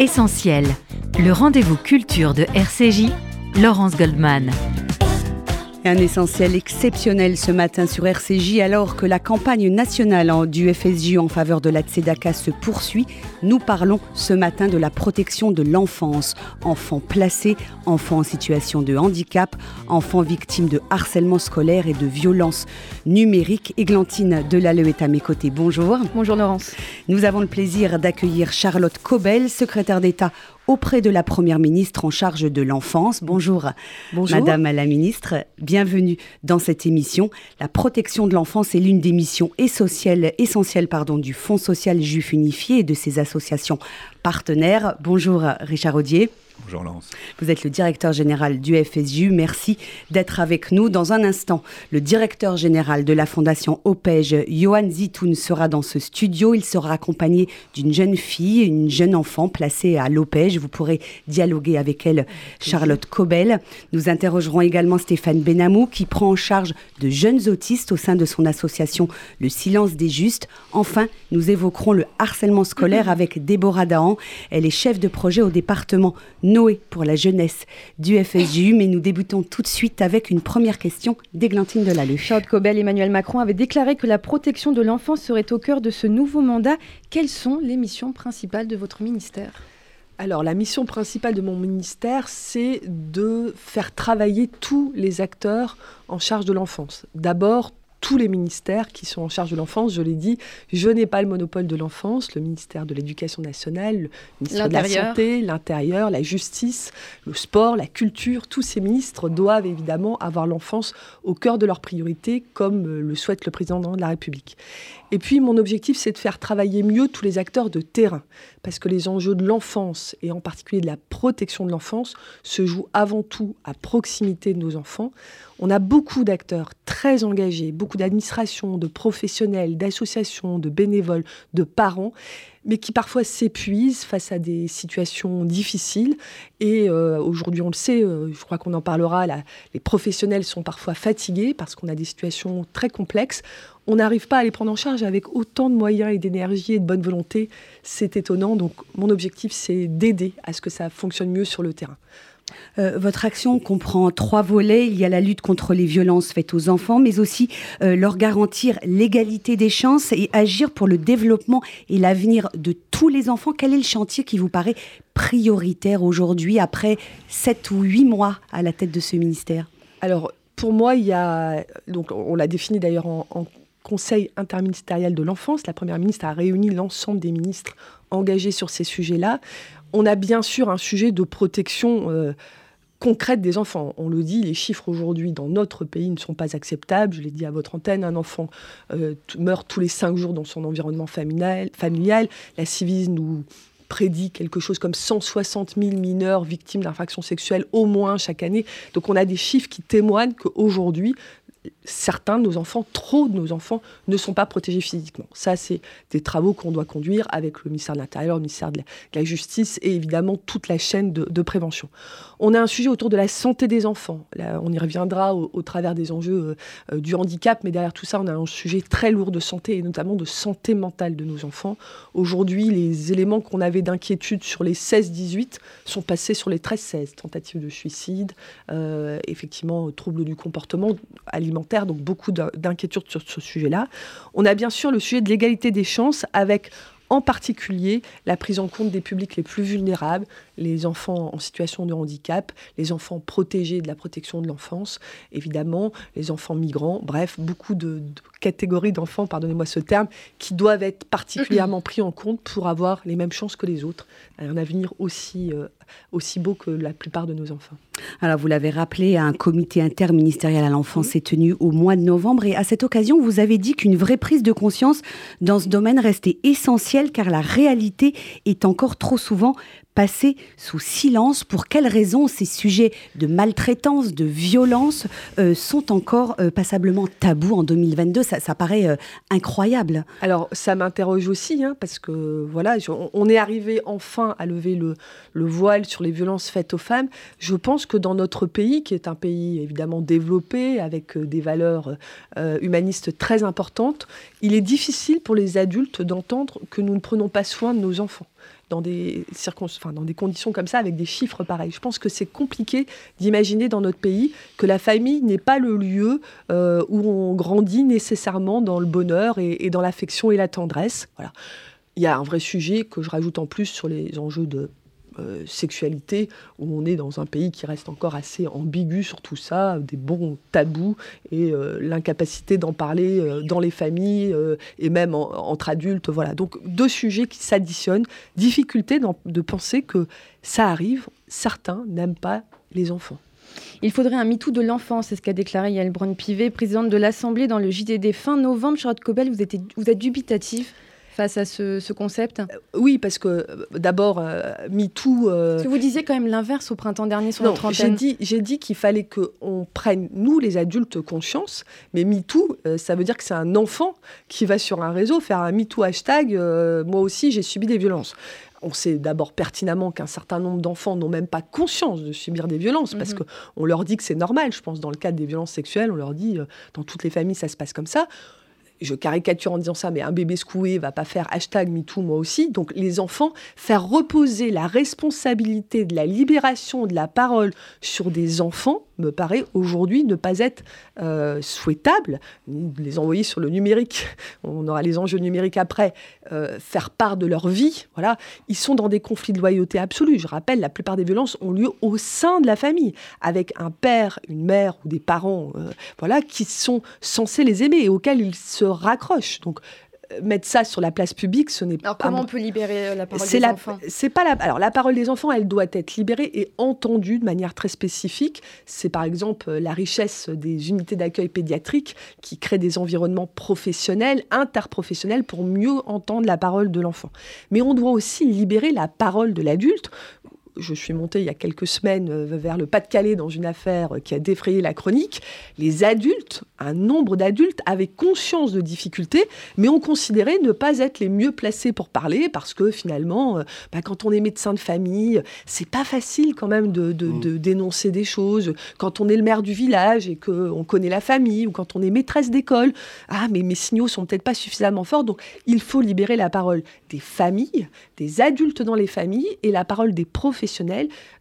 Essentiel, le rendez-vous culture de RCJ, Laurence Goldman. Un essentiel exceptionnel ce matin sur RCJ alors que la campagne nationale du FSJ en faveur de la Tzedaka se poursuit. Nous parlons ce matin de la protection de l'enfance. Enfants placés, enfants en situation de handicap, enfants victimes de harcèlement scolaire et de violences numériques. Églantine Delalleux est à mes côtés. Bonjour. Bonjour Laurence. Nous avons le plaisir d'accueillir Charlotte Cobel, secrétaire d'État auprès de la Première ministre en charge de l'enfance. Bonjour, Bonjour, Madame la ministre. Bienvenue dans cette émission. La protection de l'enfance est l'une des missions essentielles, essentielles pardon, du Fonds social juif unifié et de ses associations partenaires. Bonjour, Richard Audier. Bonjour Laurence. Vous êtes le directeur général du FSJU. Merci d'être avec nous. Dans un instant, le directeur général de la fondation OPEJ, Johan Zitoun, sera dans ce studio. Il sera accompagné d'une jeune fille, une jeune enfant placée à l'OPEJ. Vous pourrez dialoguer avec elle, Charlotte Cobel. Nous interrogerons également Stéphane Benamou, qui prend en charge de jeunes autistes au sein de son association Le Silence des Justes. Enfin, nous évoquerons le harcèlement scolaire avec Déborah Dahan. Elle est chef de projet au département Noé pour la jeunesse du FSJU, mais nous débutons tout de suite avec une première question d'Églantine Delalleux. Charlotte Cobel, Emmanuel Macron avait déclaré que la protection de l'enfance serait au cœur de ce nouveau mandat. Quelles sont les missions principales de votre ministère? Alors, la mission principale de mon ministère, c'est de faire travailler tous les acteurs en charge de l'enfance. D'abord, tous les ministères qui sont en charge de l'enfance. Je l'ai dit, je n'ai pas le monopole de l'enfance. Le ministère de l'Éducation nationale, le ministère de la Santé, l'Intérieur, la Justice, le Sport, la Culture, tous ces ministres doivent évidemment avoir l'enfance au cœur de leurs priorités, comme le souhaite le président de la République. Et puis, mon objectif, c'est de faire travailler mieux tous les acteurs de terrain, parce que les enjeux de l'enfance, et en particulier de la protection de l'enfance, se jouent avant tout à proximité de nos enfants. On a beaucoup d'acteurs très engagés, beaucoup d'administrations, de professionnels, d'associations, de bénévoles, de parents, mais qui parfois s'épuisent face à des situations difficiles. Et euh, aujourd'hui, on le sait, euh, je crois qu'on en parlera, les professionnels sont parfois fatigués parce qu'on a des situations très complexes. On n'arrive pas à les prendre en charge avec autant de moyens et d'énergie et de bonne volonté. C'est étonnant. Donc, mon objectif, c'est d'aider à ce que ça fonctionne mieux sur le terrain. Euh, votre action comprend trois volets. Il y a la lutte contre les violences faites aux enfants, mais aussi euh, leur garantir l'égalité des chances et agir pour le développement et l'avenir de tous les enfants. Quel est le chantier qui vous paraît prioritaire aujourd'hui, après sept ou huit mois à la tête de ce ministère? Alors, pour moi, il y a, donc on l'a défini d'ailleurs en, en Conseil interministériel de l'enfance. La Première ministre a réuni l'ensemble des ministres engagés sur ces sujets-là. On a bien sûr un sujet de protection euh, concrète des enfants. On le dit, les chiffres aujourd'hui dans notre pays ne sont pas acceptables. Je l'ai dit à votre antenne, un enfant euh, meurt tous les cinq jours dans son environnement familial. familial. La Civise nous prédit quelque chose comme 160 000 mineurs victimes d'infractions sexuelles au moins chaque année. Donc on a des chiffres qui témoignent qu'aujourd'hui, certains de nos enfants, trop de nos enfants, ne sont pas protégés physiquement. Ça, c'est des travaux qu'on doit conduire avec le ministère de l'Intérieur, le ministère de la, Justice et évidemment toute la chaîne de, prévention. On a un sujet autour de la santé des enfants. On y reviendra au, travers des enjeux euh, euh, du handicap, mais derrière tout ça, on a un sujet très lourd de santé et notamment de santé mentale de nos enfants. Aujourd'hui, les éléments qu'on avait d'inquiétude sur les 16-18 sont passés sur les 13-16. Tentatives de suicide, euh, effectivement, troubles du comportement alimentaire donc beaucoup d'inquiétudes sur ce sujet-là. On a bien sûr le sujet de l'égalité des chances avec en particulier la prise en compte des publics les plus vulnérables, les enfants en situation de handicap, les enfants protégés de la protection de l'enfance, évidemment, les enfants migrants, bref, beaucoup de, catégories d'enfants, pardonnez-moi ce terme, qui doivent être particulièrement pris en compte pour avoir les mêmes chances que les autres, un avenir aussi, euh, aussi beau que la plupart de nos enfants. Alors, vous l'avez rappelé, un comité interministériel à l'enfance s'est tenu au mois de novembre et à cette occasion, vous avez dit qu'une vraie prise de conscience dans ce domaine restait essentielle car la réalité est encore trop souvent passé sous silence. Pour quelles raisons ces sujets de maltraitance, de violence euh, sont encore euh, passablement tabous en 2022 ça, ça, paraît euh, incroyable. Alors, ça m'interroge aussi, hein, parce que voilà, on, est arrivé enfin à lever le, le, voile sur les violences faites aux femmes. Je pense que dans notre pays, qui est un pays évidemment développé, avec des valeurs humanistes très importantes, il est difficile pour les adultes d'entendre que nous ne prenons pas soin de nos enfants. Dans des, enfin, dans des conditions comme ça, avec des chiffres pareils. Je pense que c'est compliqué d'imaginer dans notre pays que la famille n'est pas le lieu euh, où on grandit nécessairement dans le bonheur et, et dans l'affection et la tendresse. Voilà. Il y a un vrai sujet que je rajoute en plus sur les enjeux de euh, sexualité, où on est dans un pays qui reste encore assez ambigu sur tout ça, des bons tabous et euh, l'incapacité d'en parler euh, dans les familles et même entre adultes. Voilà, donc deux sujets qui s'additionnent. Difficulté de penser que ça arrive, certains n'aiment pas les enfants. Il faudrait un MeToo de l'enfance, c'est ce qu'a déclaré Yael Braun-Pivet, présidente de l'Assemblée dans le JDD fin novembre. Charlotte Cobel, vous, vous êtes dubitatif face à ce, concept euh, Oui, parce que euh, d'abord, euh, MeToo... Euh... vous disiez quand même l'inverse au printemps dernier sur antenne. J'ai dit, j'ai dit qu'il fallait qu'on prenne, nous les adultes, conscience, mais MeToo, ça veut dire que c'est un enfant qui va sur un réseau faire un MeToo hashtag, moi aussi j'ai subi des violences on sait d'abord pertinemment qu'un certain nombre d'enfants n'ont même pas conscience de subir des violences, parce mhm. qu'on leur dit que c'est normal. Je pense dans le cadre des violences sexuelles, on leur dit, dans toutes les familles, ça se passe comme ça je caricature en disant ça, mais un bébé secoué va pas faire hashtag MeToo moi aussi. Donc les enfants, faire reposer la responsabilité de la libération de la parole sur des enfants, me paraît aujourd'hui ne pas être euh, souhaitable. Les envoyer sur le numérique, on aura les enjeux numériques après, euh, faire part de leur vie. Voilà, ils sont dans des conflits de loyauté absolue. Je rappelle, la plupart des violences ont lieu au sein de la famille, avec un père, une mère ou des parents, euh, voilà, qui sont censés les aimer et auxquels ils se raccrochent. Donc mettre ça sur la place publique, ce n'est pas. Alors comment on peut libérer euh, la parole des enfants C'est pas la. Alors la parole des enfants, elle doit être libérée et entendue de manière très spécifique. C'est par exemple euh, la richesse des unités d'accueil pédiatrique qui créent des environnements professionnels, interprofessionnels pour mieux entendre la parole de l'enfant. Mais on doit aussi libérer la parole de l'adulte je suis montée il y a quelques semaines euh, vers le Pas-de-Calais dans une affaire qui a défrayé la chronique. Les adultes, un nombre d'adultes avaient conscience de difficultés, mais ont considéré ne pas être les mieux placés pour parler parce que finalement, euh, bah, quand on est médecin de famille, c'est pas facile quand même de, mmh. dénoncer des choses. Quand on est le maire du village et qu'on connaît la famille, ou quand on est maîtresse d'école, ah mais mes signaux sont peut-être pas suffisamment forts. Donc il faut libérer la parole des familles, des adultes dans les familles et la parole des professionnels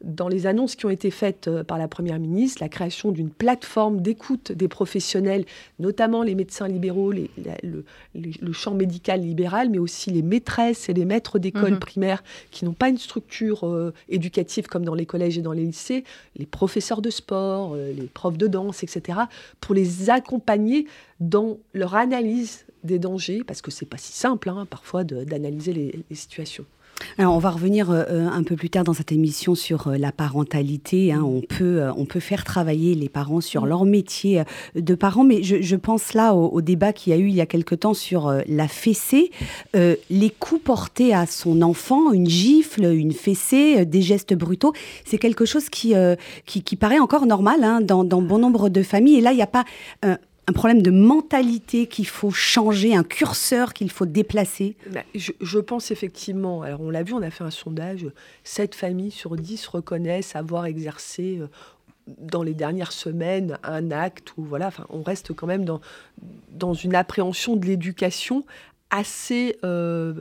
dans les annonces qui ont été faites euh, par la Première ministre, la création d'une plateforme d'écoute des professionnels, notamment les médecins libéraux, le, champ médical libéral, mais aussi les maîtresses et les maîtres d'école mhm. primaire qui n'ont pas une structure euh, éducative comme dans les collèges et dans les lycées, les professeurs de sport, euh, les profs de danse, etc., pour les accompagner dans leur analyse des dangers, parce que c'est pas si simple hein, parfois d'analyser les situations. Alors, on va revenir euh, euh, un peu plus tard dans cette émission sur euh, la parentalité. Hein. On, peut, on peut faire travailler les parents sur leur métier de parents, mais je, pense là au, débat qu'il y a eu il y a quelque temps sur la fessée, les coups portés à son enfant, une gifle, une fessée, des gestes brutaux, c'est quelque chose qui, qui, paraît encore normal hein, dans, dans, bon nombre de familles. Et là, il n'y a pas un problème de mentalité qu'il faut changer, un curseur qu'il faut déplacer. Bah, je, pense effectivement, alors on l'a vu, on a fait un sondage, 7 familles sur 10 reconnaissent avoir exercé euh, dans les dernières semaines un acte, ou voilà, enfin, on reste quand même dans, dans une appréhension de l'éducation assez... Euh,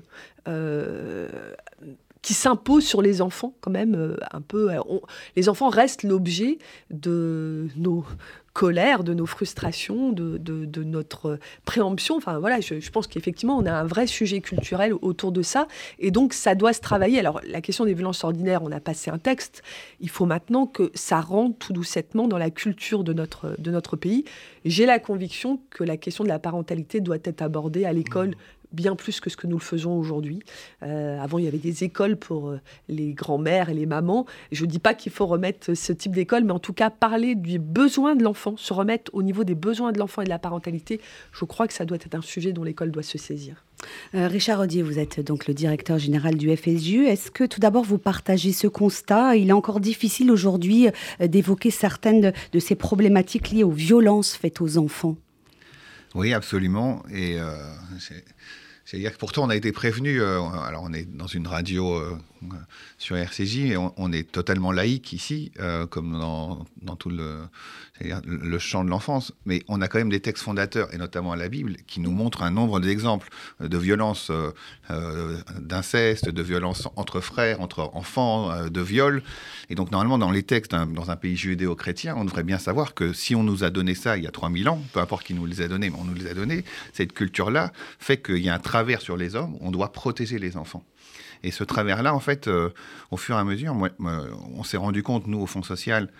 euh, qui s'impose sur les enfants quand même un peu. les enfants restent l'objet de nos colère, de nos frustrations, de, notre préemption. Enfin voilà, je, pense qu'effectivement, on a un vrai sujet culturel autour de ça. Et donc, ça doit se travailler. Alors, la question des violences ordinaires, on a passé un texte. Il faut maintenant que ça rentre tout doucement dans la culture de notre, de notre pays. J'ai la conviction que la question de la parentalité doit être abordée à l'école bien plus que ce que nous le faisons aujourd'hui. Euh, avant, il y avait des écoles pour euh, les grands-mères et les mamans. Je ne dis pas qu'il faut remettre ce type d'école, mais en tout cas parler du besoin de l'enfant, se remettre au niveau des besoins de l'enfant et de la parentalité. Je crois que ça doit être un sujet dont l'école doit se saisir. Euh, Richard Rodier, vous êtes donc le directeur général du FSJU. Est-ce que tout d'abord vous partagez ce constat? Il est encore difficile aujourd'hui d'évoquer certaines de ces problématiques liées aux violences faites aux enfants. Oui, absolument. Et C'est-à-dire que pourtant on a été prévenu. Euh, alors on est dans une radio euh, sur RCJ on, est totalement laïque ici, euh, comme dans, dans, tout le, le champ de l'enfance. Mais on a quand même des textes fondateurs et notamment la Bible qui nous montrent un nombre d'exemples de violences, d'inceste, de violences entre frères, entre enfants, de viols. Et donc normalement dans les textes dans un pays judéo-chrétien, on devrait bien savoir que si on nous a donné ça il y a 3000 ans, peu importe qui nous les a donnés, mais on nous les a donnés, cette culture-là fait qu'il y a un travers sur les hommes, on doit protéger les enfants. Et ce travers-là, en fait, euh, au fur et à mesure, on s'est rendu compte, nous, au Fonds social,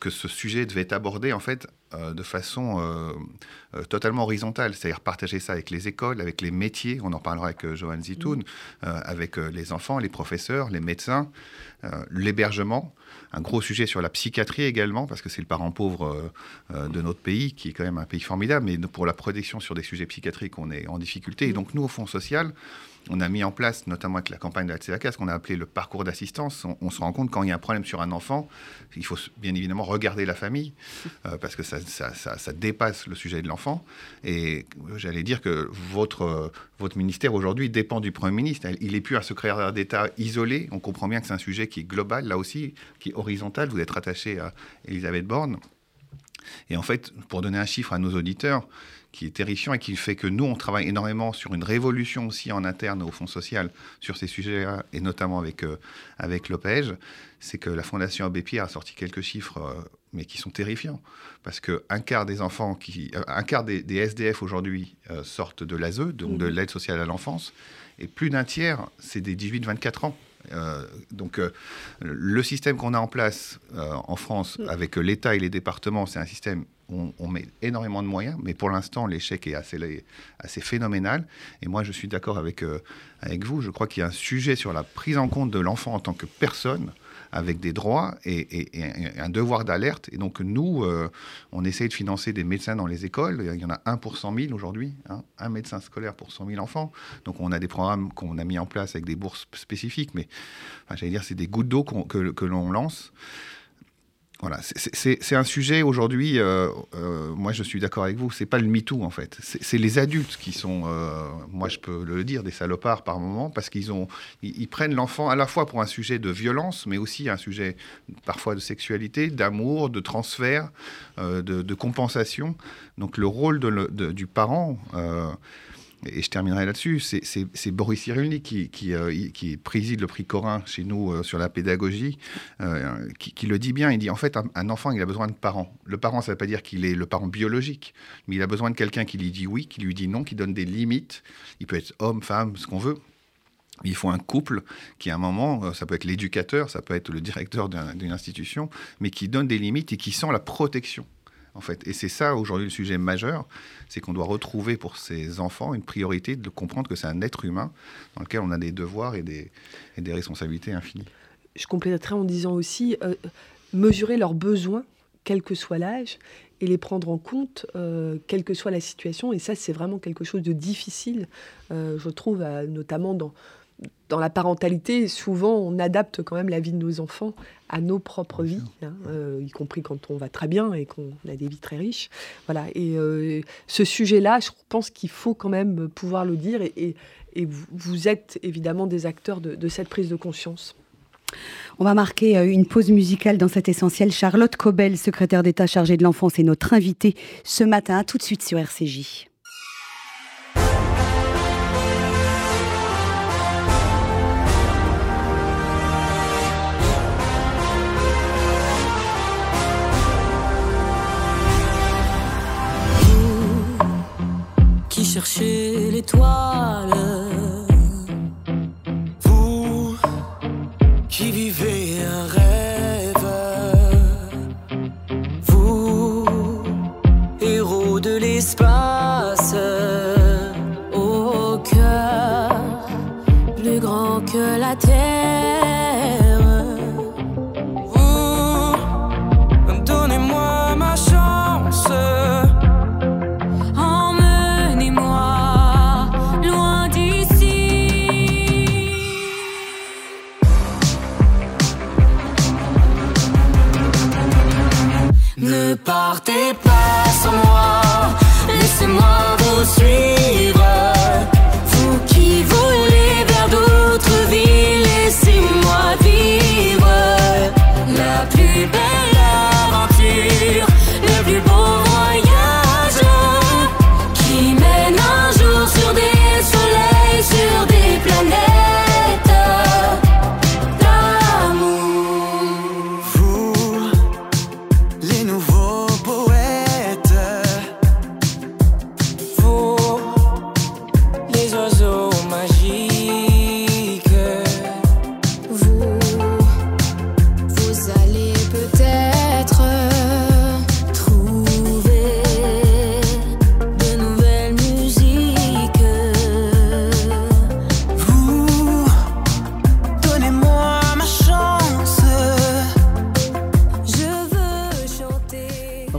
que ce sujet devait être abordé, en fait, euh, de façon euh, totalement horizontale, c'est-à-dire partager ça avec les écoles, avec les métiers, on en parlera avec Johan Zitoun, avec les enfants, les professeurs, les médecins, l'hébergement, un gros sujet sur la psychiatrie également, parce que c'est le parent pauvre de notre pays, qui est quand même un pays formidable, mais pour la protection sur des sujets psychiatriques, on est en difficulté. Et donc, nous, au Fonds social, on a mis en place, notamment avec la campagne de la TCAK, ce qu'on a appelé le parcours d'assistance. On, se rend compte quand il y a un problème sur un enfant, il faut bien évidemment regarder la famille, euh, parce que ça, dépasse le sujet de l'enfant. Et j'allais dire que votre, votre ministère aujourd'hui dépend du Premier ministre. Il n'est plus un secrétaire d'État isolé. On comprend bien que c'est un sujet qui est global, là aussi, qui est horizontal. Vous êtes rattaché à Elisabeth Borne. Et en fait, pour donner un chiffre à nos auditeurs, qui est terrifiant et qui fait que nous, on travaille énormément sur une révolution aussi en interne au Fonds social sur ces sujets-là, et notamment avec, euh, avec l'OPEJ, c'est que la Fondation Abbé Pierre a sorti quelques chiffres, euh, mais qui sont terrifiants. Parce qu'un quart des enfants, qui, euh, un quart des, SDF aujourd'hui sortent de l'ASE, donc de mmh. l'aide sociale à l'enfance, et plus d'un tiers, c'est des 18-24 ans. Euh, donc euh, le système qu'on a en place euh, en France mm. avec l'État et les départements, c'est un système on, met énormément de moyens, mais pour l'instant l'échec est assez, phénoménal. Et moi je suis d'accord avec, avec vous, je crois qu'il y a un sujet sur la prise en compte de l'enfant en tant que personne avec des droits et, un devoir d'alerte. Et donc, nous, euh, on essaye de financer des médecins dans les écoles. Il y en a un pour 100 000 aujourd'hui, hein, un médecin scolaire pour 100 000 enfants. Donc, on a des programmes qu'on a mis en place avec des bourses spécifiques, mais j'allais dire, c'est des gouttes d'eau que l'on lance. Voilà, c'est un sujet aujourd'hui, euh, euh, moi je suis d'accord avec vous, c'est pas le MeToo en fait, c'est les adultes qui sont, euh, moi je peux le dire, des salopards par moment, parce qu'ils ont, ils, prennent l'enfant à la fois pour un sujet de violence, mais aussi un sujet parfois de sexualité, d'amour, de transfert, de, compensation. Donc le rôle du parent et je terminerai là-dessus, c'est Boris Cyrulnik qui, euh, qui, préside le prix Corin chez nous euh, sur la pédagogie, euh, qui, le dit bien. Il dit en fait, un, enfant, il a besoin de parents. Le parent, ça ne veut pas dire qu'il est le parent biologique, mais il a besoin de quelqu'un qui lui dit oui, qui lui dit non, qui donne des limites. Il peut être homme, femme, ce qu'on veut. Il faut un couple qui, à un moment, ça peut être l'éducateur, ça peut être le directeur d'une institution, mais qui donne des limites et qui sent la protection en fait. Et c'est ça aujourd'hui le sujet majeur, c'est qu'on doit retrouver pour ces enfants une priorité de comprendre que c'est un être humain dans lequel on a des devoirs et des, responsabilités infinies. Je compléterai en disant aussi euh, mesurer leurs besoins, quel que soit l'âge, et les prendre en compte, euh, quelle que soit la situation. Et ça, c'est vraiment quelque chose de difficile, euh, je trouve, notamment dans dans la parentalité, souvent, on adapte quand même la vie de nos enfants à nos propres vies, hein, euh, y compris quand on va très bien et qu'on a des vies très riches. Voilà. Et euh, ce sujet-là, je pense qu'il faut quand même pouvoir le dire. Et, vous êtes évidemment des acteurs de, cette prise de conscience. On va marquer euh, une pause musicale dans cet essentiel. Charlotte Cobel, secrétaire d'État chargée de l'enfance, est notre invitée ce matin, tout de suite sur RCJ. Chercher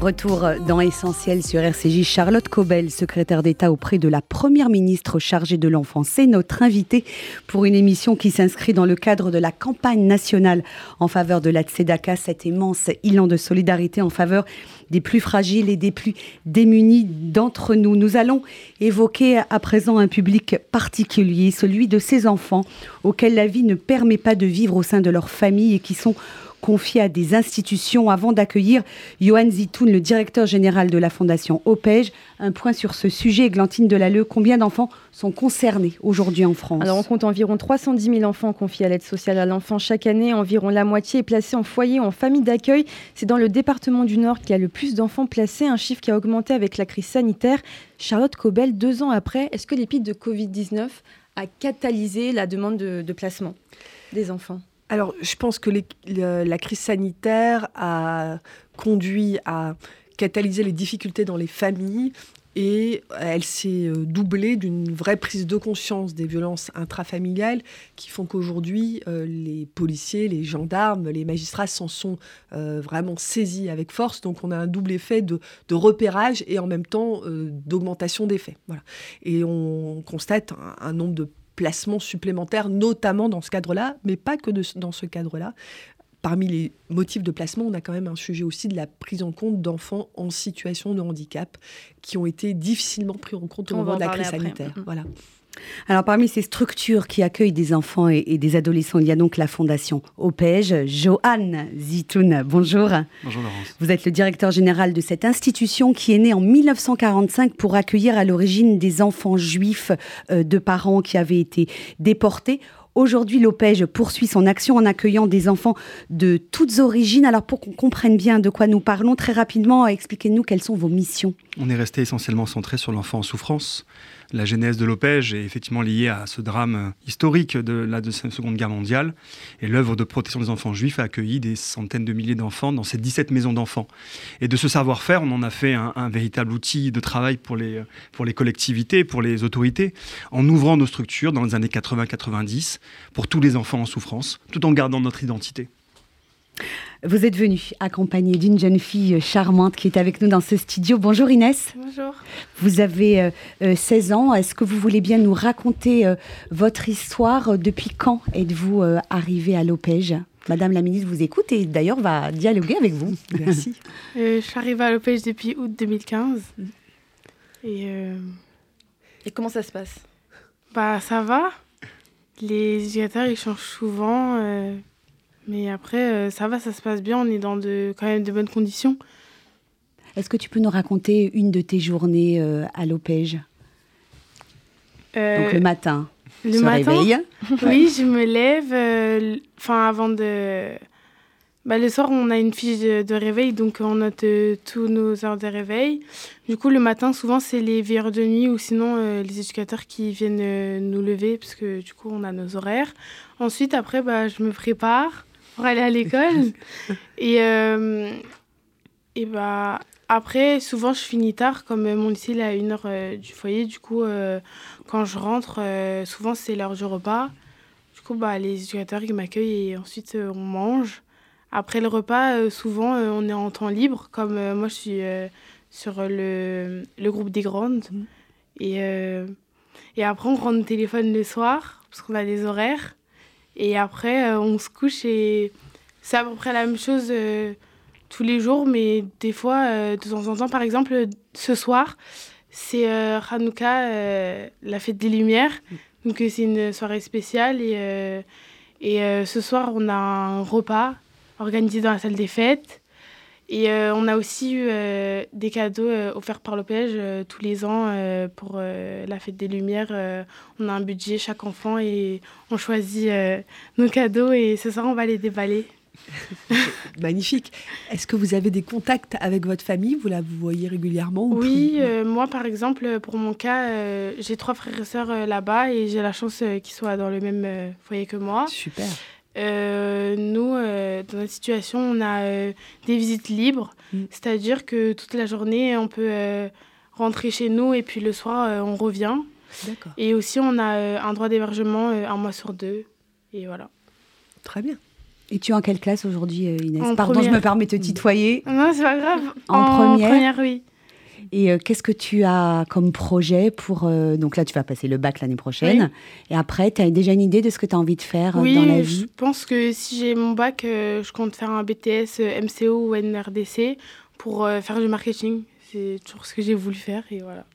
Retour dans Essentiel sur RCJ. Charlotte Cobel, secrétaire d'État auprès de la Première ministre chargée de l'enfance, c'est notre invitée pour une émission qui s'inscrit dans le cadre de la campagne nationale en faveur de la Tzedaka, cet immense élan de solidarité en faveur des plus fragiles et des plus démunis d'entre nous. Nous allons évoquer à présent un public particulier, celui de ces enfants auxquels la vie ne permet pas de vivre au sein de leur famille et qui sont confiés à des institutions avant d'accueillir Johan Zitoun, le directeur général de la Fondation OPEJ. Un point sur ce sujet, Glantine Delalleux, combien d'enfants sont concernés aujourd'hui en France? Alors on compte environ 310 000 enfants confiés à l'aide sociale à l'enfant chaque année. Environ la moitié est placée en foyer ou en famille d'accueil. C'est dans le département du Nord qu'il y a le plus d'enfants placés, un chiffre qui a augmenté avec la crise sanitaire. Charlotte Cobel, deux ans après, est-ce que l'épidémie de Covid-19 a catalysé la demande de, de placement des enfants? Alors, je pense que la crise sanitaire a conduit à catalyser les difficultés dans les familles et elle s'est euh, doublée d'une vraie prise de conscience des violences intrafamiliales qui font qu'aujourd'hui, euh, les policiers, les gendarmes, les magistrats s'en sont euh, vraiment saisis avec force. Donc on a un double effet de, repérage et en même temps d'augmentation des faits. Voilà. Et on constate un nombre de placements supplémentaires, notamment dans ce cadre-là, mais pas que dans ce cadre-là. Parmi les motifs de placement, on a quand même un sujet aussi de la prise en compte d'enfants en situation de handicap qui ont été difficilement pris en compte au moment de la crise sanitaire. Mm. Voilà. Alors parmi ces structures qui accueillent des enfants et, des adolescents, il y a donc la fondation OPEJ. Johan Zitoun, bonjour. Bonjour Laurence. Vous êtes le directeur général de cette institution qui est née en 1945 pour accueillir à l'origine des enfants juifs euh, de parents qui avaient été déportés. Aujourd'hui, l'OPEJ poursuit son action en accueillant des enfants de toutes origines. Alors, pour qu'on comprenne bien de quoi nous parlons, très rapidement, expliquez-nous quelles sont vos missions. On est resté essentiellement centré sur l'enfant en souffrance la genèse de l'OPEJ est effectivement liée à ce drame historique de la Seconde Guerre mondiale. Et l'œuvre de protection des enfants juifs a accueilli des centaines de milliers d'enfants dans ces 17 maisons d'enfants. Et de ce savoir-faire, on en a fait un, véritable outil de travail pour les, pour les collectivités, pour les autorités, en ouvrant nos structures dans les années 80-90 pour tous les enfants en souffrance, tout en gardant notre identité. Vous êtes venu accompagné d'une jeune fille charmante qui est avec nous dans ce studio. Bonjour Inès. Bonjour. Vous avez 16 euh, euh, ans. Est-ce que vous voulez bien nous raconter euh, votre histoire Depuis quand êtes-vous arrivée à l'OPEJ Madame la ministre vous écoute et d'ailleurs va dialoguer avec vous. Merci. je suis arrivée à l'OPEJ depuis août 2015. Et, et comment ça se passe? Bah ça va. Les éducateurs ils changent souvent. Mais après, euh, ça va, ça se passe bien. On est dans de, quand même de bonnes conditions. Est-ce que tu peux nous raconter une de tes journées euh, à l'OPEJ euh, Donc le matin, le matin, Oui, je me lève. Enfin, avant de. Bah, le soir, on a une fiche de, réveil, donc on note tous nos heures de réveil. Du coup, le matin, souvent, c'est les veilleurs de nuit ou sinon les éducateurs qui viennent nous lever, parce que du coup, on a nos horaires. Ensuite, après, bah, je me prépare pour aller à l'école. et, euh, et bah, après, souvent, je finis tard, comme mon lycée est à une heure euh, du foyer. Du coup, euh, quand je rentre, souvent, c'est l'heure du repas. Du coup, bah, les éducateurs, ils m'accueillent et ensuite, on mange. Après le repas, souvent, on est en temps libre. Comme moi, je suis sur le, le, groupe des grandes. Mmh. Et, et après, on rentre le téléphone le soir, parce qu'on a des horaires. Et après, euh, on se couche et c'est à peu près la même chose euh, tous les jours, mais des fois, euh, de temps en temps, par exemple, ce soir, c'est Hanouka, la fête des Lumières. Donc, c'est une soirée spéciale. Et, et ce soir, on a un repas organisé dans la salle des fêtes. Et euh, on a aussi eu euh, des cadeaux euh, offerts par l'OPEJ tous les ans pour la fête des Lumières. on a un budget chaque enfant et on choisit nos cadeaux et ce soir on va les déballer. Magnifique. Est-ce que vous avez des contacts avec votre famille? Vous la voyez régulièrement Oui, moi par exemple, pour mon cas, j'ai trois frères et sœurs là-bas et j'ai la chance qu'ils soient dans le même foyer que moi. Super. Euh, nous, euh, dans notre situation, on a euh, des visites libres, mm. c'est-à-dire que toute la journée, on peut rentrer chez nous et puis le soir, on revient. Et aussi, on a un droit d'hébergement un mois sur deux. Et voilà. Très bien. Et tu es en quelle classe aujourd'hui, Inès? En Pardon, première. je me permets de te tutoyer. Non, c'est pas grave. En première oui. Et euh, qu'est-ce que tu as comme projet pour... euh, donc là, tu vas passer le bac l'année prochaine. Et après, tu as déjà une idée de ce que tu as envie de faire euh, Oui, dans la je vie? pense que si j'ai mon bac, euh, je compte faire un BTS euh, MCO ou NRDC pour euh, faire du marketing. C'est toujours ce que j'ai voulu faire et voilà.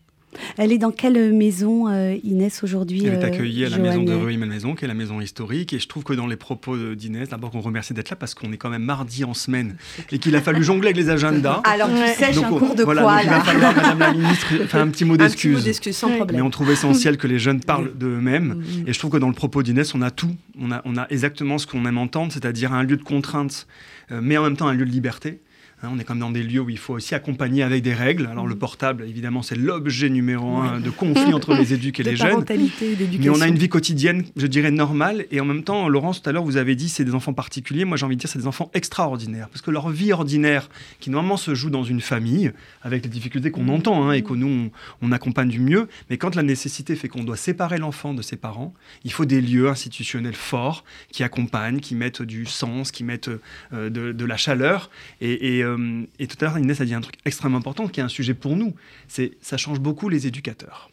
Elle est dans quelle maison, euh, Inès, aujourd'hui Elle est euh, accueillie à la maison de Rueil Malmaison, qui est la maison historique. Et je trouve que dans les propos de- d'Inès, d'abord, on remercie d'être là parce qu'on est quand même mardi en semaine et qu'il a fallu jongler avec les agendas. Alors, tu Ouais. sèches Donc, un cours de voilà, quoi, donc il va là falloir, Madame la Ministre, faire un petit mot Un petit mot d'excuse. Oui. problème. Mais on trouve essentiel que les jeunes parlent d'eux-mêmes. Et je trouve que dans le propos d'Inès, on a tout. On a, on a exactement ce qu'on aime entendre, c'est-à-dire un lieu de contrainte, euh, mais en même temps un lieu de liberté. Hein, on est comme dans des lieux où il faut aussi accompagner avec des règles. Alors le portable, évidemment, c'est l'objet numéro un de conflit entre les éduques et de les jeunes. Mais d'éducation. on a une vie quotidienne, je dirais, normale. Et en même temps, Laurence, tout à l'heure, vous avez dit c'est des enfants particuliers. Moi, j'ai envie de dire c'est des enfants extraordinaires. Parce que leur vie ordinaire, qui normalement se joue dans une famille, avec les difficultés qu'on entend hein, et que nous, on, on accompagne du mieux. Mais quand la nécessité fait qu'on doit séparer l'enfant de ses parents, il faut des lieux institutionnels forts qui accompagnent, qui mettent du sens, qui mettent euh, de, de la chaleur. Et, et, euh, et tout à l'heure, Inès a dit un truc extrêmement important qui est un sujet pour nous. C'est ça change beaucoup les éducateurs.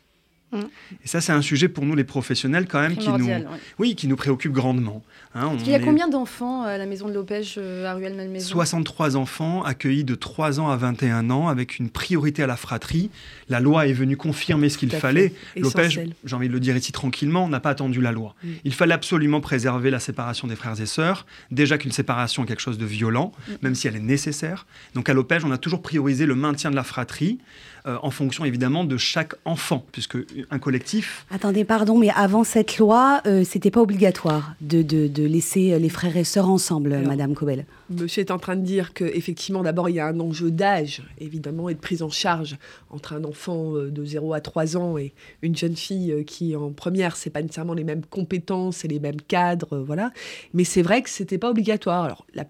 Mm. Et ça, c'est un sujet pour nous, les professionnels, quand même, qui nous, ouais. oui, qui nous préoccupe grandement. Hein, on Il y a est combien d'enfants à la maison de Lopège euh, à Ruelle-Malmaison 63 enfants accueillis de 3 ans à 21 ans avec une priorité à la fratrie. La loi est venue confirmer ce qu'il fallait. Essentiel. j'ai envie de le dire ici tranquillement, on n'a pas attendu la loi. Mm. Il fallait absolument préserver la séparation des frères et sœurs. Déjà qu'une séparation est quelque chose de violent, Mm. même si elle est nécessaire. Donc à l'OPEJ, on a toujours priorisé le maintien de la fratrie euh, en fonction évidemment de chaque enfant, puisque un collectif, Attendez, pardon, mais avant cette loi, euh, c'était pas obligatoire de, de- de laisser euh, les frères et sœurs ensemble, Alors, Madame Cobel. Monsieur est en train de dire qu'effectivement, d'abord, il y a un enjeu d'âge, évidemment, et de prise en charge entre un enfant euh, de 0 à 3 ans et une jeune fille euh, qui en première. C'est pas nécessairement les mêmes compétences et les mêmes cadres, voilà. Mais c'est vrai que c'était pas obligatoire. Alors, la-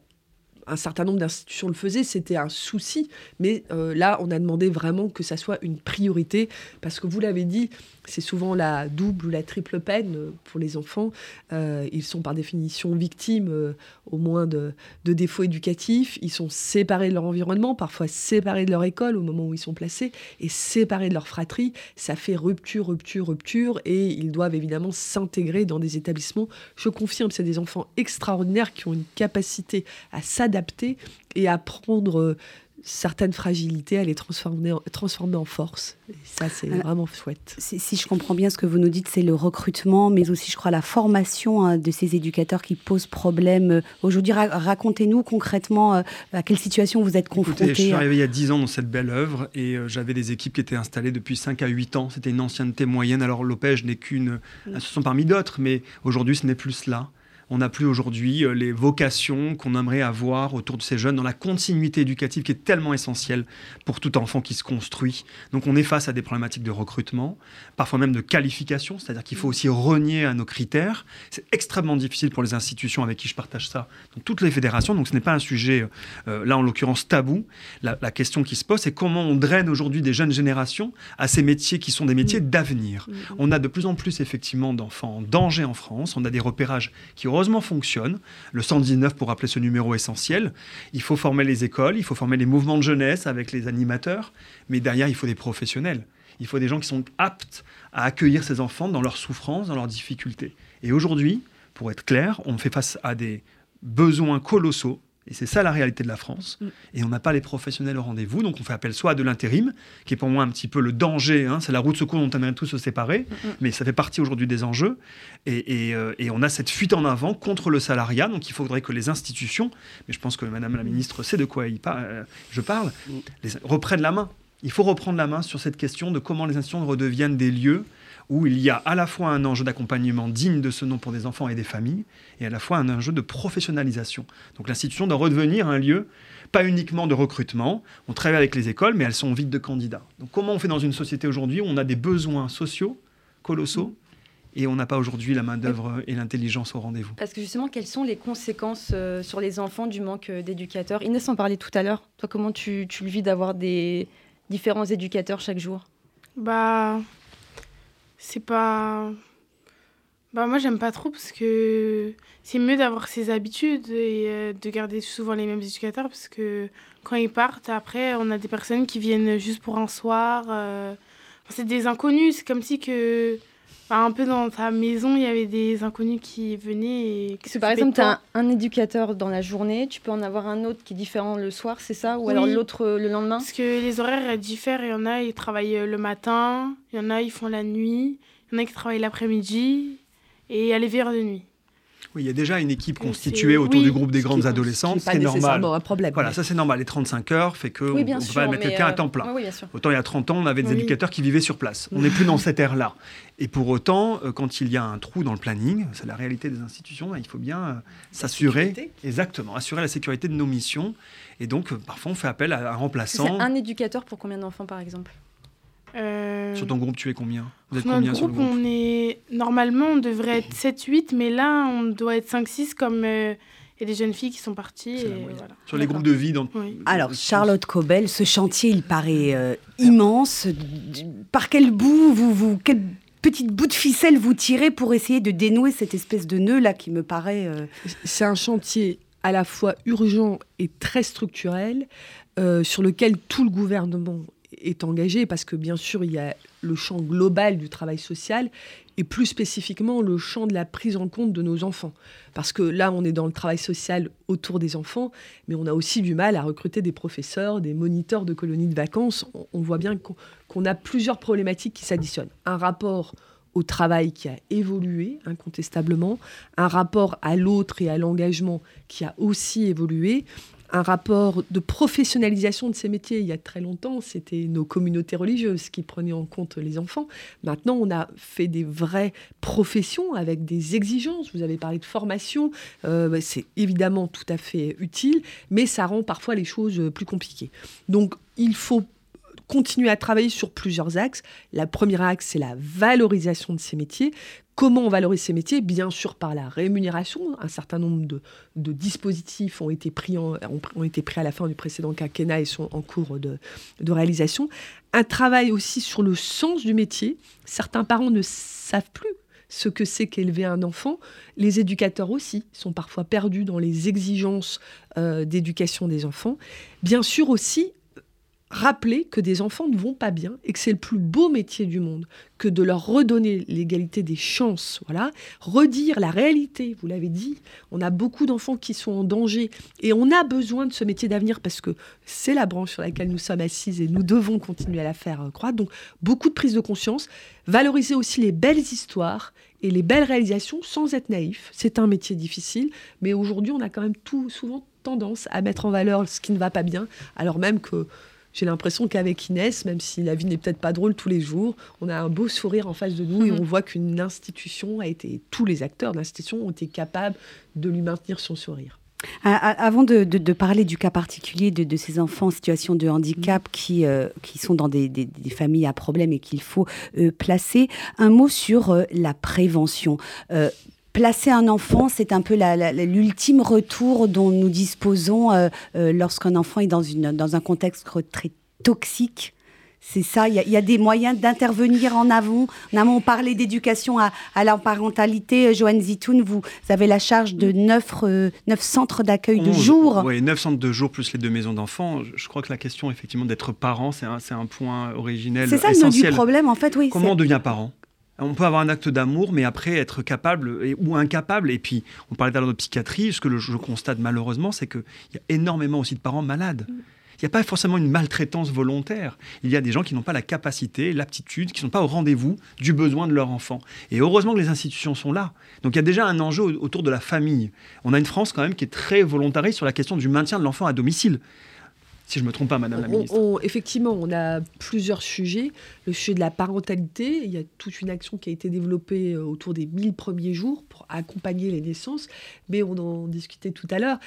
un certain nombre d'institutions le faisaient, c'était un souci, mais euh, là, on a demandé vraiment que ça soit une priorité, parce que vous l'avez dit, c'est souvent la double ou la triple peine euh, pour les enfants. Euh, ils sont par définition victimes, au moins de, de défauts éducatifs. Ils sont séparés de leur environnement, parfois séparés de leur école au moment où ils sont placés, et séparés de leur fratrie. Ça fait rupture, rupture, rupture, et ils doivent évidemment s'intégrer dans des établissements. Je confirme, c'est des enfants extraordinaires qui ont une capacité à s'adapter et à prendre euh, certaines fragilités, à les transformer en, transformer en force. Et ça, c'est vraiment chouette. Si, si je comprends bien ce que vous nous dites, c'est le recrutement, mais aussi, je crois, la formation hein, de ces éducateurs qui posent problème. Aujourd'hui, ra- racontez-nous concrètement euh, à quelle situation vous êtes Écoutez, je suis arrivé il y a 10 ans dans cette belle œuvre et euh, j'avais des équipes qui étaient installées depuis 5 à 8 ans. C'était une ancienneté moyenne. Alors l'OPEJ n'est qu'une association parmi d'autres, mais aujourd'hui ce n'est plus cela. On n'a plus aujourd'hui euh, les vocations qu'on aimerait avoir autour de ces jeunes dans la continuité éducative qui est tellement essentielle pour tout enfant qui se construit. Donc on est face à des problématiques de recrutement, parfois même de qualification, c'est-à-dire qu'il faut aussi renier à nos critères. C'est extrêmement difficile pour les institutions avec qui je partage ça, donc toutes les fédérations. Donc ce n'est pas un sujet, euh, là en l'occurrence, tabou. La, la question qui se pose, c'est comment on draine aujourd'hui des jeunes générations à ces métiers qui sont des métiers d'avenir. On a de plus en plus effectivement d'enfants en danger en France. On a des repérages qui heureusement fonctionnent. Le 119 pour rappeler ce numéro essentiel. Il faut former les écoles, il faut former les mouvements de jeunesse avec les animateurs, mais derrière il faut des professionnels. Il faut des gens qui sont aptes à accueillir ces enfants dans leurs souffrances, dans leurs difficultés. Et aujourd'hui, pour être clair, on fait face à des besoins colossaux. Et c'est ça la réalité de la France. Et on n'a pas les professionnels au rendez-vous. Donc on fait appel soit à de l'intérim, qui est pour moi un petit peu le danger. hein, c'est la route secours dont on aimerait tous se séparer. Mais ça fait partie aujourd'hui des enjeux. Et, et, euh, et on a cette fuite en avant contre le salariat. Donc il faudrait que les institutions, mais je pense que Madame la Ministre sait de quoi il par- euh, je parle, les- reprennent la main. Il faut reprendre la main sur cette question de comment les institutions redeviennent des lieux où il y a à la fois un enjeu d'accompagnement digne de ce nom pour des enfants et des familles, et à la fois un enjeu de professionnalisation. Donc l'institution doit redevenir un lieu, pas uniquement de recrutement, on travaille avec les écoles, mais elles sont vides de candidats. Donc comment on fait dans une société aujourd'hui où on a des besoins sociaux colossaux, et on n'a pas aujourd'hui la main-d'œuvre et l'intelligence au rendez-vous? Parce que justement, quelles sont les conséquences euh, sur les enfants du manque euh, d'éducateurs? Inès en parlait tout à l'heure. Toi, comment tu, tu le vis d'avoir des différents éducateurs chaque jour? Bah, c'est pas. bah, moi, j'aime pas trop parce que c'est mieux d'avoir ses habitudes et euh, de garder souvent les mêmes éducateurs parce que quand ils partent, après, on a des personnes qui viennent juste pour un soir. euh, c'est des inconnus. C'est comme si que. Enfin, un peu dans ta maison, il y avait des inconnus qui venaient et qui que par exemple, tu as un, un éducateur dans la journée, tu peux en avoir un autre qui est différent le soir, c'est ça? Ou Oui. alors l'autre euh, le lendemain? Parce que les horaires elles diffèrent. Il y en a, ils travaillent euh, le matin. Il y en a, ils font la nuit. Il y en a qui travaillent l'après-midi. Et il y a les veilleurs de nuit. Oui, il y a déjà une équipe constituée autour oui, du groupe des Ce qui grandes adolescentes, ce c'est pas normal. un problème. Voilà, ça c'est normal. Les 35 heures fait que Oui, on ne sûr. peut pas mettre quelqu'un à euh, temps plein. Oui, oui, bien sûr. Autant il y a 30 ans, on avait des éducateurs qui vivaient sur place. On n'est plus dans cette ère-là. Et pour autant, euh, quand il y a un trou dans le planning, c'est la réalité des institutions, il faut bien euh, s'assurer, exactement, assurer la sécurité de nos missions. Et donc, parfois, on fait appel à un C'est remplaçant. un éducateur pour combien d'enfants par exemple? Euh, Sur ton groupe, tu es combien? Vous êtes Notre combien sur le groupe, groupe? on est. Normalement, on devrait être 7-8, mais là, on doit être 5-6, comme euh, il y a des jeunes filles qui sont parties. Et voilà. Sur les groupes de vie dans... Oui. Alors, Charlotte Cobel, ce chantier, il paraît euh, immense. Par quel bout, vous, vous, quel petite bout de ficelle vous tirez pour essayer de dénouer cette espèce de nœud là qui me paraît. euh, C'est un chantier à la fois urgent et très structurel euh, sur lequel tout le gouvernement est engagé parce que bien sûr il y a le champ global du travail social et plus spécifiquement le champ de la prise en compte de nos enfants. Parce que là on est dans le travail social autour des enfants, mais on a aussi du mal à recruter des professeurs, des moniteurs de colonies de vacances. On, voit bien qu'on a plusieurs problématiques qui s'additionnent. Un rapport au travail qui a évolué incontestablement, un rapport à l'autre et à l'engagement qui a aussi évolué, un rapport de professionnalisation de ces métiers. Il y a très longtemps, c'était nos communautés religieuses qui prenaient en compte les enfants. Maintenant, on a fait des vraies professions avec des exigences. Vous avez parlé de formation, euh, bah, c'est évidemment tout à fait utile, mais ça rend parfois les choses plus compliquées. Donc, il faut continuer à travailler sur plusieurs axes. La première axe, c'est la valorisation de ces métiers. Comment on valorise ces métiers? Bien sûr par la rémunération. Un certain nombre de, dispositifs ont été, pris en- à la fin du précédent quinquennat et sont en cours de, de réalisation. Un travail aussi sur le sens du métier. Certains parents ne savent plus ce que c'est qu'élever un enfant. Les éducateurs aussi sont parfois perdus dans les exigences euh, d'éducation des enfants. Bien sûr aussi rappeler que des enfants ne vont pas bien et que c'est le plus beau métier du monde, que de leur redonner l'égalité des chances, voilà, redire la réalité, vous l'avez dit, on a beaucoup d'enfants qui sont en danger et on a besoin de ce métier d'avenir parce que c'est la branche sur laquelle nous sommes assises et nous devons continuer à la faire euh, croître. Donc beaucoup de prise de conscience, valoriser aussi les belles histoires et les belles réalisations sans être naïf. C'est un métier difficile, mais aujourd'hui on a quand même tout souvent tendance à mettre en valeur ce qui ne va pas bien, alors même que j'ai l'impression qu'avec Inès, même si la vie n'est peut-être pas drôle tous les jours, on a un beau sourire en face de nous et Mhm. on voit qu'une institution a été, tous les acteurs de l'institution ont été capables de lui maintenir son sourire. Avant de, de- de parler du cas particulier de, de ces enfants en situation de handicap qui, euh, qui sont dans des, des- des familles à problème et qu'il faut euh, placer, un mot sur euh, la prévention. Placer un enfant, c'est un peu l'ultime retour dont nous disposons euh, euh, lorsqu'un enfant est dans, une, dans un contexte très toxique. C'est ça, il y, a- il y a des moyens d'intervenir en amont. En amont, on parlait d'éducation à, à la parentalité. Euh, Joanne Zitoun, vous avez la charge de neuf, euh, neuf centres d'accueil de 11, jour. Oui, 9 centres de jour plus les deux maisons d'enfants. Je, je crois que la question, effectivement, d'être parent, c'est un, point originel C'est ça le nœud du essentiel. problème, en fait, oui. Comment on devient parent? On peut avoir un acte d'amour, mais après être capable et- ou incapable. Et puis, on parlait tout à l'heure de psychiatrie. Ce que le- je constate malheureusement, c'est qu'il y a énormément aussi de parents malades. Mm. Il n'y a pas forcément une maltraitance volontaire. Il y a des gens qui n'ont pas la capacité, l'aptitude, qui ne sont pas au rendez-vous du besoin de leur enfant. Et heureusement que les institutions sont là. Donc il y a déjà un enjeu au- autour de la famille. On a une France quand même qui est très volontariste sur la question du maintien de l'enfant à domicile. Si je ne me trompe pas, Madame la Ministre. on- effectivement, on a plusieurs sujets. Le sujet de la parentalité, il y a toute une action qui a été développée euh, autour des 1000 premiers jours pour accompagner les naissances, mais on en discutait tout à l'heure.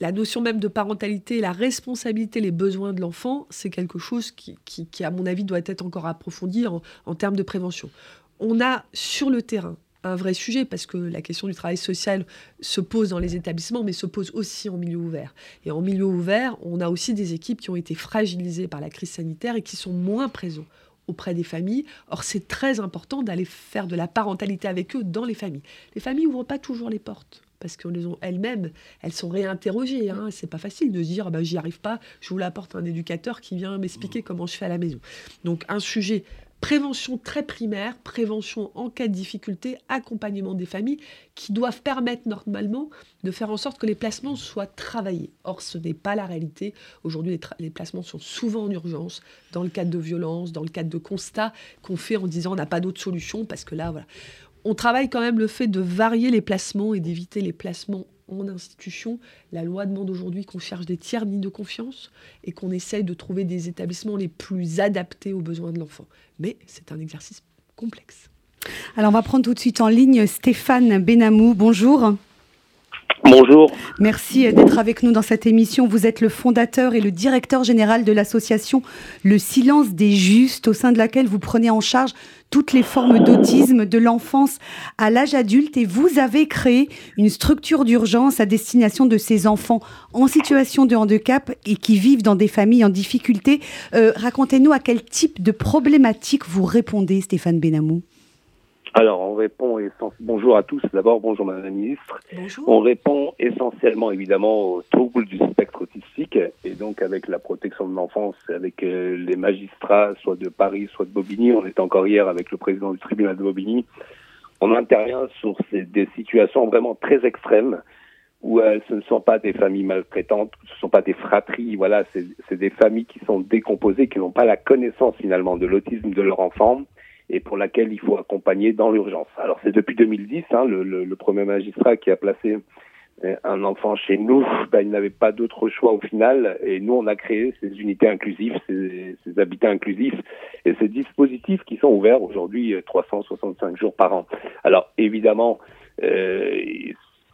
La notion même de parentalité, la responsabilité, les besoins de l'enfant, c'est quelque chose qui, qui- qui, à mon avis, doit être encore approfondi en, en termes de prévention. On a sur le terrain un vrai sujet parce que la question du travail social se pose dans les établissements, mais se pose aussi en milieu ouvert. Et en milieu ouvert, on a aussi des équipes qui ont été fragilisées par la crise sanitaire et qui sont moins présentes auprès des familles. Or, c'est très important d'aller faire de la parentalité avec eux dans les familles. Les familles n'ouvrent pas toujours les portes parce qu'elles-mêmes, elles sont réinterrogées. Hein. C'est pas facile de se dire, bah, j'y arrive pas, je vous l'apporte un éducateur qui vient m'expliquer mmh. comment je fais à la maison. Donc un sujet prévention très primaire, prévention en cas de difficulté, accompagnement des familles qui doivent permettre normalement de faire en sorte que les placements soient travaillés. Or, ce n'est pas la réalité. Aujourd'hui, les, placements sont souvent en urgence, dans le cadre de violences, dans le cadre de constats qu'on fait en disant on n'a pas d'autre solution, parce que là, voilà. On travaille quand même le fait de varier les placements et d'éviter les placements en. La loi demande aujourd'hui qu'on cherche des tiers de confiance et qu'on essaye de trouver des établissements les plus adaptés aux besoins de l'enfant. Mais c'est un exercice complexe. Alors on va prendre tout de suite en ligne Stéphane Benamou. Bonjour. Bonjour. Merci d'être avec nous dans cette émission. Vous êtes le fondateur et le directeur général de l'association Le Silence des Justes, au sein de laquelle vous prenez en charge toutes les formes d'autisme de l'enfance à l'âge adulte et vous avez créé une structure d'urgence à destination de ces enfants en situation de handicap et qui vivent dans des familles en difficulté. Euh, racontez-nous à quel type de problématique vous répondez, Stéphane Benamou. Alors, on répond bonjour à tous. D'abord, bonjour Madame la Ministre. Bonjour. On répond essentiellement, évidemment, aux troubles du spectre autistique, et donc avec la protection de l'enfance, avec euh, les magistrats, soit de Paris, soit de Bobigny. On est encore hier avec le président du tribunal de Bobigny. On intervient sur ces, des situations vraiment très extrêmes où euh, ce ne sont pas des familles maltraitantes, ce ne sont pas des fratries, voilà, c'est des familles qui sont décomposées, qui n'ont pas la connaissance finalement de l'autisme de leur enfant et pour laquelle il faut accompagner dans l'urgence. Alors c'est depuis 2010, hein, le, premier magistrat qui a placé euh, un enfant chez nous, ben, il n'avait pas d'autre choix au final, et nous on a créé ces unités inclusives, ces, ces habitats inclusifs, et ces dispositifs qui sont ouverts aujourd'hui 365 euh, jours par an. Alors évidemment, euh,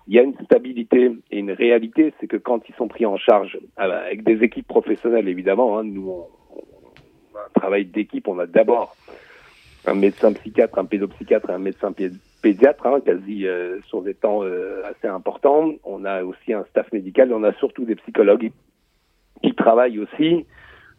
il y a une stabilité et une réalité, c'est que quand ils sont pris en charge avec des équipes professionnelles, évidemment, hein, nous on, on a un travail d'équipe, on a d'abord un médecin psychiatre, un pédopsychiatre et un médecin pédiatre, hein, quasi euh, sur des temps euh, assez importants. On a aussi un staff médical, on a surtout des psychologues qui travaillent aussi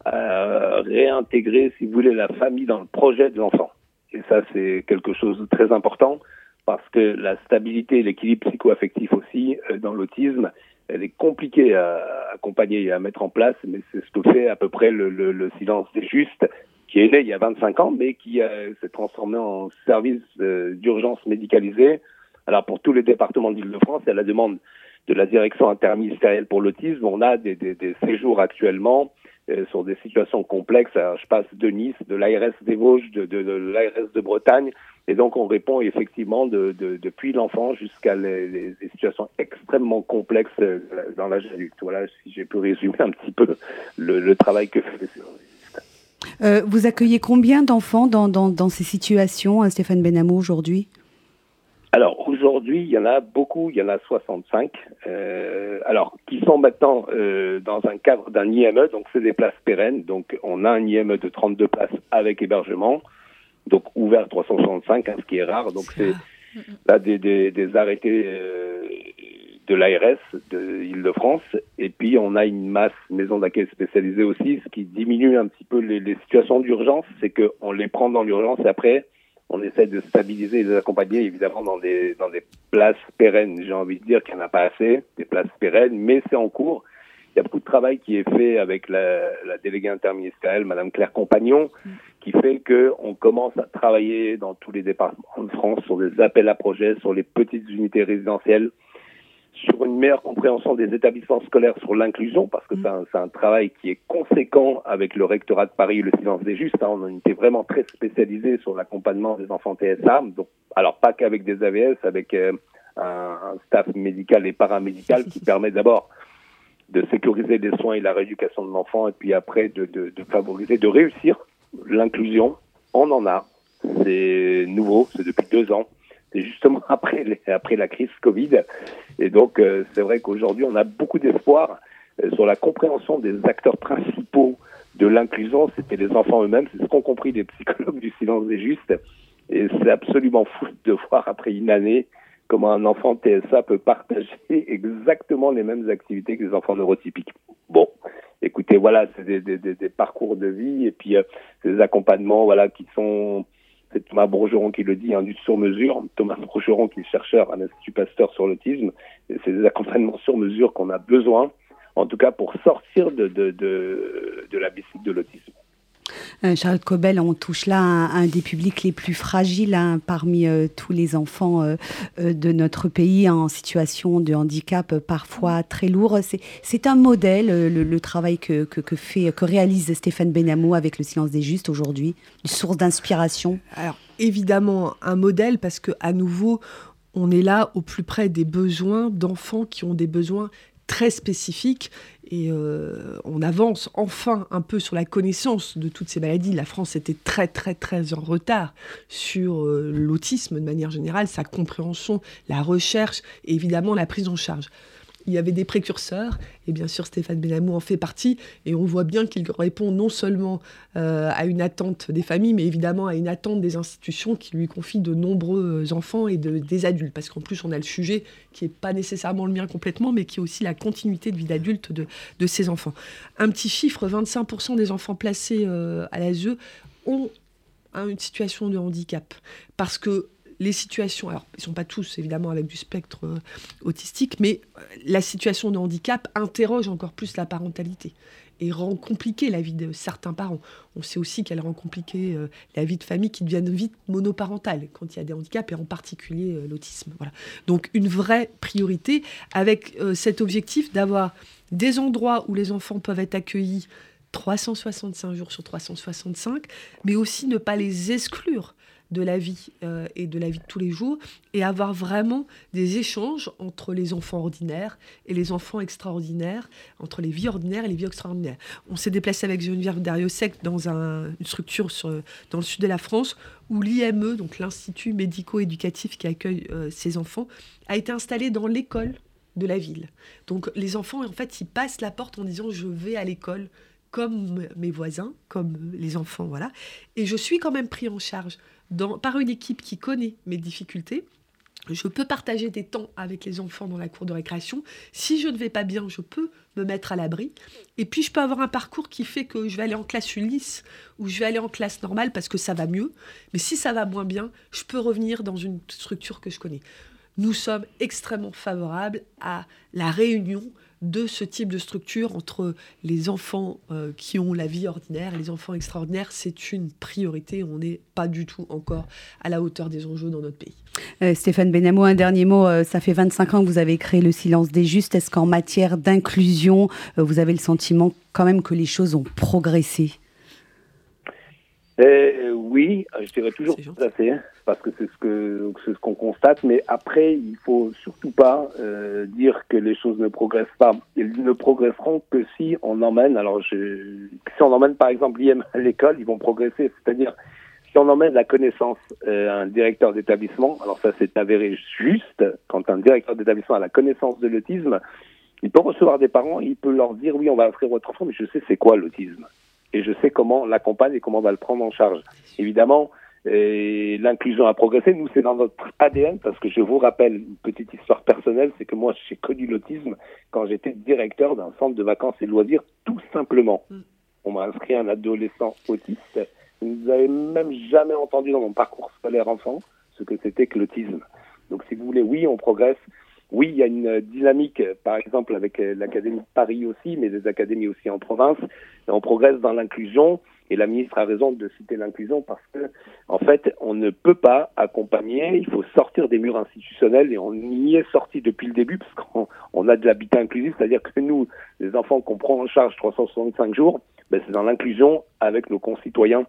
à réintégrer, si vous voulez, la famille dans le projet de l'enfant. Et ça, c'est quelque chose de très important parce que la stabilité et l'équilibre psycho-affectif aussi euh, dans l'autisme, elle est compliquée à accompagner et à mettre en place, mais c'est ce que fait à peu près le, le, le silence des justes qui est né il y a 25 ans, mais qui euh, s'est transformé en service euh, d'urgence médicalisé. Alors pour tous les départements d'Île-de-France, à la demande de la direction interministérielle pour l'autisme, on a des, des, des séjours actuellement euh, sur des situations complexes. Alors, je passe de Nice, de l'ARS des Vosges, de, de, de l'ARS de Bretagne, et donc on répond effectivement de, depuis l'enfant jusqu'à les, les, situations extrêmement complexes dans l'âge adulte. Voilà, si j'ai pu résumer un petit peu le, le travail que fait euh, vous accueillez combien d'enfants dans, dans, ces situations, hein, Stéphane Benamou, aujourd'hui? Alors aujourd'hui, il y en a beaucoup, il y en a 65. Euh, alors qui sont maintenant euh, dans un cadre d'un IME, donc c'est des places pérennes. Donc on a un IME de 32 places avec hébergement, donc ouvert 365, hein, ce qui est rare. Donc c'est là des, des, des arrêtés euh, de l'ARS de Île-de-France. Et puis, on a une masse maison d'accueil spécialisée aussi, ce qui diminue un petit peu les, les situations d'urgence. C'est qu'on les prend dans l'urgence et après, on essaie de stabiliser et les accompagner, évidemment, dans des, dans des places pérennes. J'ai envie de dire qu'il n'y en a pas assez, des places pérennes, mais c'est en cours. Il y a beaucoup de travail qui est fait avec la, la déléguée interministérielle, Madame Claire Compagnon, qui fait que on commence à travailler dans tous les départements de France sur des appels à projets, sur les petites unités résidentielles, sur une meilleure compréhension des établissements scolaires sur l'inclusion, parce que mm. c'est un, un, travail qui est conséquent avec le rectorat de Paris et le silence des justes. Hein. On était vraiment très spécialisé sur l'accompagnement des enfants TSA. Donc, alors pas qu'avec des AVS, avec euh, un, un, staff médical et paramédical qui permet d'abord de sécuriser les soins et la rééducation de l'enfant, et puis après de, de, de favoriser, de réussir l'inclusion. On en a. C'est nouveau, c'est depuis deux ans. C'est justement après, après la crise Covid. Et donc, euh, c'est vrai qu'aujourd'hui, on a beaucoup d'espoir euh, sur la compréhension des acteurs principaux de l'inclusion. C'était les enfants eux-mêmes. C'est ce qu'ont compris les psychologues du silence des justes. Et c'est absolument fou de voir après une année comment un enfant TSA peut partager exactement les mêmes activités que les enfants neurotypiques. Bon, écoutez, voilà, c'est des, des, des, parcours de vie et puis c'est des accompagnements, voilà, qui sont c'est Thomas Brogeron qui le dit, hein, du sur-mesure. Thomas Brogeron, qui est chercheur à l'Institut Pasteur sur l'autisme, c'est des accompagnements sur mesure qu'on a besoin, en tout cas pour sortir de, de, de, de l'autisme. Euh, Charlotte Cobel, on touche là un, des publics les plus fragiles hein, parmi euh, tous les enfants euh, de notre pays en situation de handicap parfois très lourd. C'est un modèle, le, travail que, que, fait, que réalise Stéphane Benamou avec le silence des justes aujourd'hui, une source d'inspiration. Alors évidemment un modèle parce que à nouveau on est là au plus près des besoins d'enfants qui ont des besoins très spécifiques et euh, on avance enfin un peu sur la connaissance de toutes ces maladies. La France était très très très en retard sur euh, l'autisme de manière générale, sa compréhension, la recherche et évidemment la prise en charge il y avait des précurseurs, et bien sûr Stéphane Benamou en fait partie, et on voit bien qu'il répond non seulement euh, à une attente des familles, mais évidemment à une attente des institutions qui lui confient de nombreux enfants et de, des adultes, parce qu'en plus on a le sujet qui n'est pas nécessairement le mien complètement, mais qui est aussi la continuité de vie d'adulte de, de, ces enfants. Un petit chiffre, 25% des enfants placés euh, à l'ASE ont une situation de handicap, parce que les situations, alors ils ne sont pas tous évidemment avec du spectre euh, autistique, mais euh, la situation de handicap interroge encore plus la parentalité et rend compliqué la vie de certains parents. On sait aussi qu'elle rend compliqué euh, la vie de famille qui deviennent vite monoparentales quand il y a des handicaps et en particulier l'autisme. Voilà. Donc une vraie priorité avec cet objectif d'avoir des endroits où les enfants peuvent être accueillis 365 jours sur 365, mais aussi ne pas les exclure de la vie euh, et de la vie de tous les jours et avoir vraiment des échanges entre les enfants ordinaires et les enfants extraordinaires, entre les vies ordinaires et les vies extraordinaires. On s'est déplacé avec Geneviève Dariussec dans une structure dans le sud de la France où l'IME, donc l'Institut médico-éducatif qui accueille euh, ces enfants, a été installé dans l'école de la ville. Donc les enfants, en fait, ils passent la porte en disant je vais à l'école comme mes voisins, comme les enfants, voilà. Et je suis quand même pris en charge par une équipe qui connaît mes difficultés. Je peux partager des temps avec les enfants dans la cour de récréation. Si je ne vais pas bien, je peux me mettre à l'abri. Et puis, je peux avoir un parcours qui fait que je vais aller en classe Ulysse ou je vais aller en classe normale parce que ça va mieux. Mais si ça va moins bien, je peux revenir dans une structure que je connais. Nous sommes extrêmement favorables à la réunion de ce type de structure entre les enfants euh, qui ont la vie ordinaire et les enfants extraordinaires, c'est une priorité. On n'est pas du tout encore à la hauteur des enjeux dans notre pays. Euh, Stéphane Benamo, un dernier mot. Euh, ça fait 25 ans que vous avez créé le silence des justes. Est-ce qu'en matière d'inclusion, vous avez le sentiment quand même que les choses ont progressé? Oui, je dirais toujours tout à fait, parce que c'est ce que c'est ce qu'on constate. Mais après, il faut surtout pas euh, dire que les choses ne progressent pas. Ils ne progresseront que si on emmène. Alors, je, si on emmène par exemple l'IM à l'école, ils vont progresser. C'est-à-dire si on emmène la connaissance euh, à un directeur d'établissement. Alors ça, c'est avéré juste quand un directeur d'établissement a la connaissance de l'autisme. Il peut recevoir des parents, il peut leur dire oui, on va offrir votre enfant, mais je sais c'est quoi l'autisme et je sais comment l'accompagne et comment on va le prendre en charge. Évidemment, l'inclusion a progressé. Nous, c'est dans notre ADN parce que je vous rappelle une petite histoire personnelle, c'est que moi, j'ai connu l'autisme quand j'étais directeur d'un centre de vacances et de loisirs, tout simplement. Mm. On m'a inscrit un adolescent autiste. Vous n'avez même jamais entendu dans mon parcours scolaire enfant ce que c'était que l'autisme. Donc, si vous voulez, oui, on progresse. Oui, il y a une dynamique, par exemple, avec euh, l'Académie de Paris aussi, mais des académies aussi en province. On progresse dans l'inclusion. Et la ministre a raison de citer l'inclusion parce que, en fait, on ne peut pas accompagner. Il faut sortir des murs institutionnels et on y est sorti depuis le début parce qu'on a de l'habitat inclusif, c'est-à-dire que nous, les enfants qu'on prend en charge 365 jours, ben, c'est dans l'inclusion avec nos concitoyens.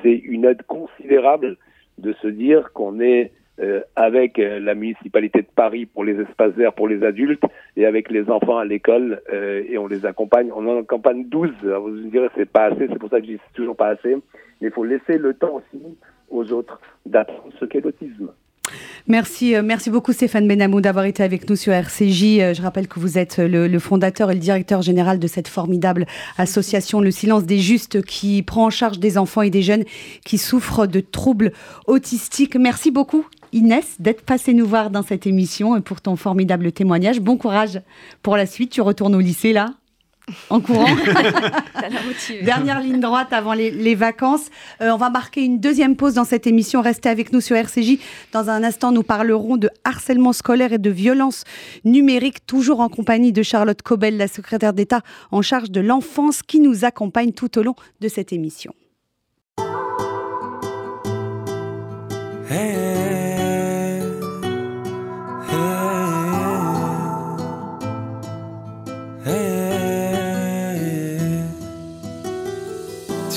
C'est une aide considérable de se dire qu'on est euh, avec euh, la municipalité de Paris pour les espaces verts pour les adultes et avec les enfants à l'école euh, et on les accompagne. On en accompagne 12. vous me direz c'est pas assez, c'est pour ça que je dis c'est toujours pas assez. Mais il faut laisser le temps aussi aux autres d'apprendre ce qu'est l'autisme. Merci, merci beaucoup Stéphane Benamou d'avoir été avec nous sur RCJ. Je rappelle que vous êtes le, le, fondateur et le directeur général de cette formidable association Le Silence des Justes qui prend en charge des enfants et des jeunes qui souffrent de troubles autistiques. Merci beaucoup Inès, d'être passée nous voir dans cette émission et pour ton formidable témoignage. Bon courage pour la suite. Tu retournes au lycée là? En courant. Dernière ligne droite avant les, vacances. Euh, on va marquer une deuxième pause dans cette émission. Restez avec nous sur RCJ. Dans un instant, nous parlerons de harcèlement scolaire et de violence numérique, toujours en compagnie de Charlotte Cobel, la secrétaire d'État en charge de l'enfance, qui nous accompagne tout au long de cette émission.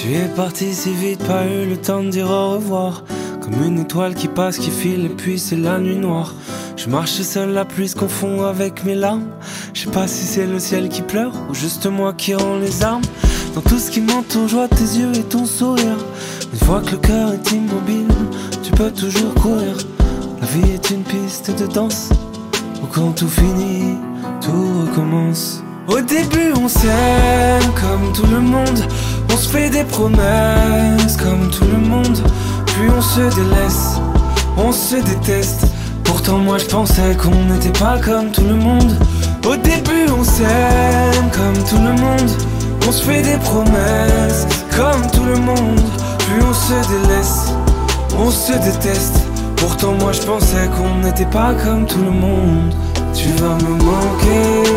Tu es parti si vite, pas eu le temps de dire au revoir. Comme une étoile qui passe, qui file, et puis c'est la nuit noire. Je marche seul, la pluie se confond avec mes larmes. Je sais pas si c'est le ciel qui pleure ou juste moi qui rend les armes. Dans tout ce qui m'entoure, je vois tes yeux et ton sourire. Une fois que le cœur est immobile, tu peux toujours courir. La vie est une piste de danse où quand tout finit, tout recommence. Au début, on s'aime comme tout le monde. On se fait des promesses comme tout le monde, puis on se délaisse, on se déteste. Pourtant moi je pensais qu'on n'était pas comme tout le monde. Au début on s'aime comme tout le monde, on se fait des promesses comme tout le monde, puis on se délaisse, on se déteste. Pourtant moi je pensais qu'on n'était pas comme tout le monde. Tu vas me manquer,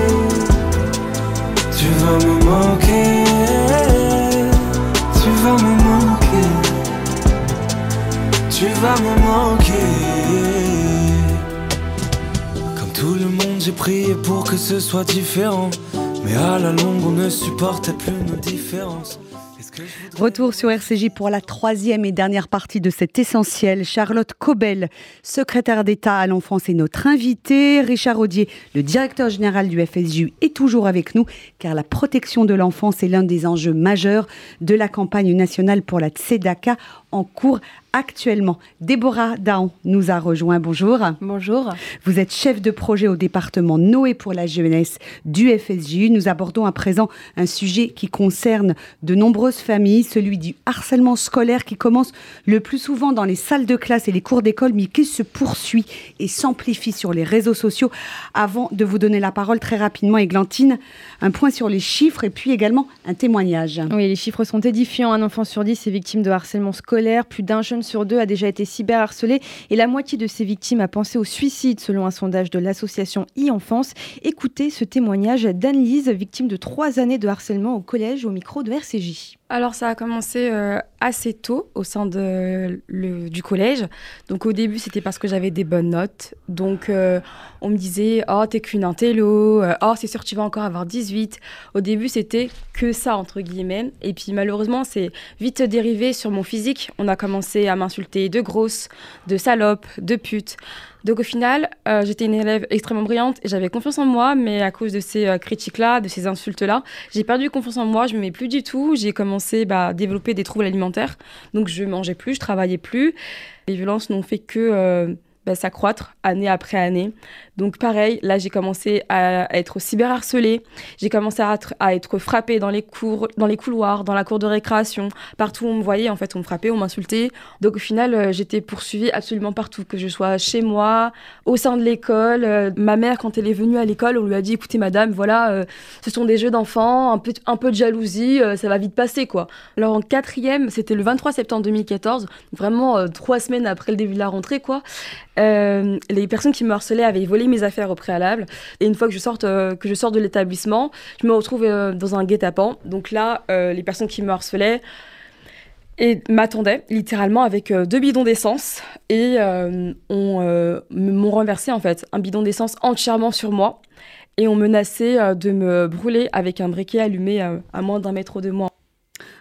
tu vas me manquer tu vas me manquer. Tu vas me manquer. Comme tout le monde, j'ai prié pour que ce soit différent. Mais à la longue, on ne supportait plus nos différences. Retour sur RCJ pour la troisième et dernière partie de cet essentiel. Charlotte Cobel, secrétaire d'État à l'enfance, est notre invitée. Richard Audier, le directeur général du FSJU, est toujours avec nous car la protection de l'enfance est l'un des enjeux majeurs de la campagne nationale pour la Tzedaka en cours actuellement. Déborah Daon nous a rejoint. Bonjour. Bonjour. Vous êtes chef de projet au département Noé pour la jeunesse du FSJU. Nous abordons à présent un sujet qui concerne de nombreuses familles, celui du harcèlement scolaire qui commence le plus souvent dans les salles de classe et les cours d'école, mais qui se poursuit et s'amplifie sur les réseaux sociaux. Avant de vous donner la parole très rapidement, Églantine, un point sur les chiffres et puis également un témoignage. Oui, les chiffres sont édifiants. Un enfant sur dix est victime de harcèlement scolaire. Plus d'un jeune sur deux a déjà été cyberharcelé et la moitié de ces victimes a pensé au suicide selon un sondage de l'association e-enfance. Écoutez ce témoignage d'Anne-Lise, victime de trois années de harcèlement au collège au micro de RCJ. Alors ça a commencé euh, assez tôt au sein de, le, du collège. Donc au début c'était parce que j'avais des bonnes notes. Donc euh, on me disait oh t'es qu'une intello, euh, oh c'est sûr tu vas encore avoir 18. Au début c'était que ça entre guillemets. Et puis malheureusement c'est vite dérivé sur mon physique. On a commencé à m'insulter de grosse, de salope, de pute. Donc au final, euh, j'étais une élève extrêmement brillante et j'avais confiance en moi, mais à cause de ces euh, critiques-là, de ces insultes-là, j'ai perdu confiance en moi, je me mets plus du tout. J'ai commencé bah, à développer des troubles alimentaires, donc je mangeais plus, je travaillais plus. Les violences n'ont fait que s'accroître année après année. Donc pareil, là j'ai commencé à être cyberharcelée, j'ai commencé à être, à être frappée dans les cours, dans les couloirs, dans la cour de récréation, partout où on me voyait en fait, on me frappait, on m'insultait. Donc au final, euh, j'étais poursuivie absolument partout, que je sois chez moi, au sein de l'école. Euh, ma mère, quand elle est venue à l'école, on lui a dit écoutez madame, voilà, euh, ce sont des jeux d'enfants, un peu, un peu de jalousie, ça va vite passer quoi. Alors en quatrième, c'était le 23 septembre 2014, vraiment trois semaines après le début de la rentrée quoi. Les personnes qui me harcelaient avaient volé mes affaires au préalable. Et une fois que je, sorte, euh, que je sors de l'établissement, je me retrouve euh, dans un guet-apens. Donc là, euh, les personnes qui me harcelaient m'attendaient littéralement avec deux bidons d'essence et m'ont renversé en fait un bidon d'essence entièrement sur moi et on menaçait de me brûler avec un briquet allumé à moins d'un mètre de moi.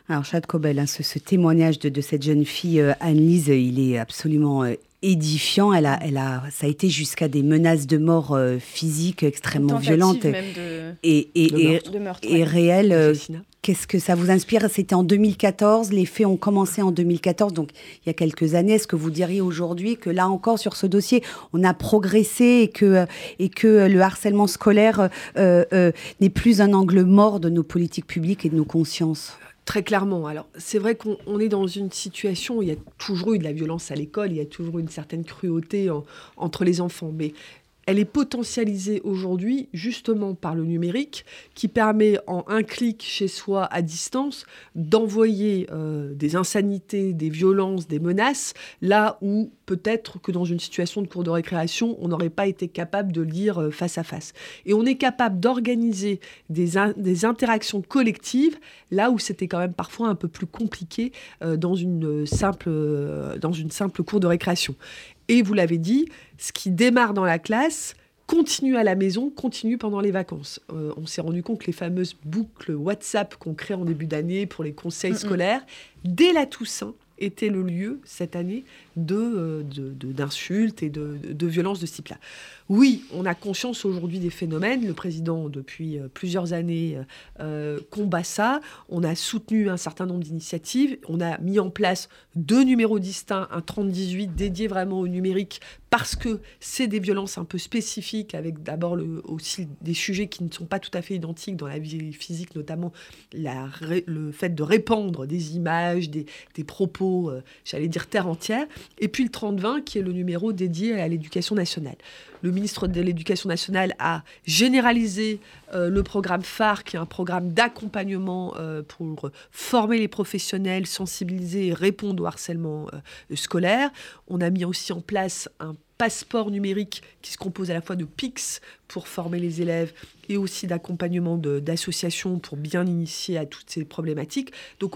Alors, Chad Cobel, hein, ce, témoignage de, de, cette jeune fille, Anne-Lise, il est absolument édifiant. Elle a, elle a, ça a été jusqu'à des menaces de mort euh, physiques extrêmement violentes et, et, et, réelles. Euh, qu'est-ce que ça vous inspire? C'était en 2014, les faits ont commencé en 2014, donc il y a quelques années. Est-ce que vous diriez aujourd'hui que là encore sur ce dossier, on a progressé et que, et que le harcèlement scolaire euh, n'est plus un angle mort de nos politiques publiques et de nos consciences? Très clairement. Alors, c'est vrai qu'on est dans une situation où il y a toujours eu de la violence à l'école, il y a toujours une certaine cruauté entre les enfants. Mais elle est potentialisée aujourd'hui justement par le numérique qui permet en un clic chez soi à distance d'envoyer euh, des insanités, des violences, des menaces, là où peut-être que dans une situation de cours de récréation, on n'aurait pas été capable de lire euh, face à face. Et on est capable d'organiser des, interactions collectives là où c'était quand même parfois un peu plus compliqué euh, dans, une simple, dans une simple cour de récréation. Et vous l'avez dit, ce qui démarre dans la classe continue à la maison, continue pendant les vacances. Euh, on s'est rendu compte que les fameuses boucles WhatsApp qu'on crée en début d'année pour les conseils scolaires, dès la Toussaint, était le lieu cette année de, euh, d'insultes et de, de violences de ce type-là. Oui, on a conscience aujourd'hui des phénomènes. Le président, depuis euh, plusieurs années, euh, combat ça. On a soutenu un certain nombre d'initiatives. On a mis en place deux numéros distincts, un 30-18 dédié vraiment au numérique, parce que c'est des violences un peu spécifiques, avec d'abord aussi des sujets qui ne sont pas tout à fait identiques dans la vie physique, notamment le fait de répandre des images, des, propos, j'allais dire terre entière. Et puis le 30-20, qui est le numéro dédié à l'éducation nationale. Le ministre de l'Éducation nationale a généralisé euh, le programme phare, qui est un programme d'accompagnement euh, pour former les professionnels, sensibiliser et répondre au harcèlement euh, scolaire. On a mis aussi en place un passeport numérique qui se compose à la fois de PIX pour former les élèves et aussi d'accompagnement d'associations pour bien initier à toutes ces problématiques. Donc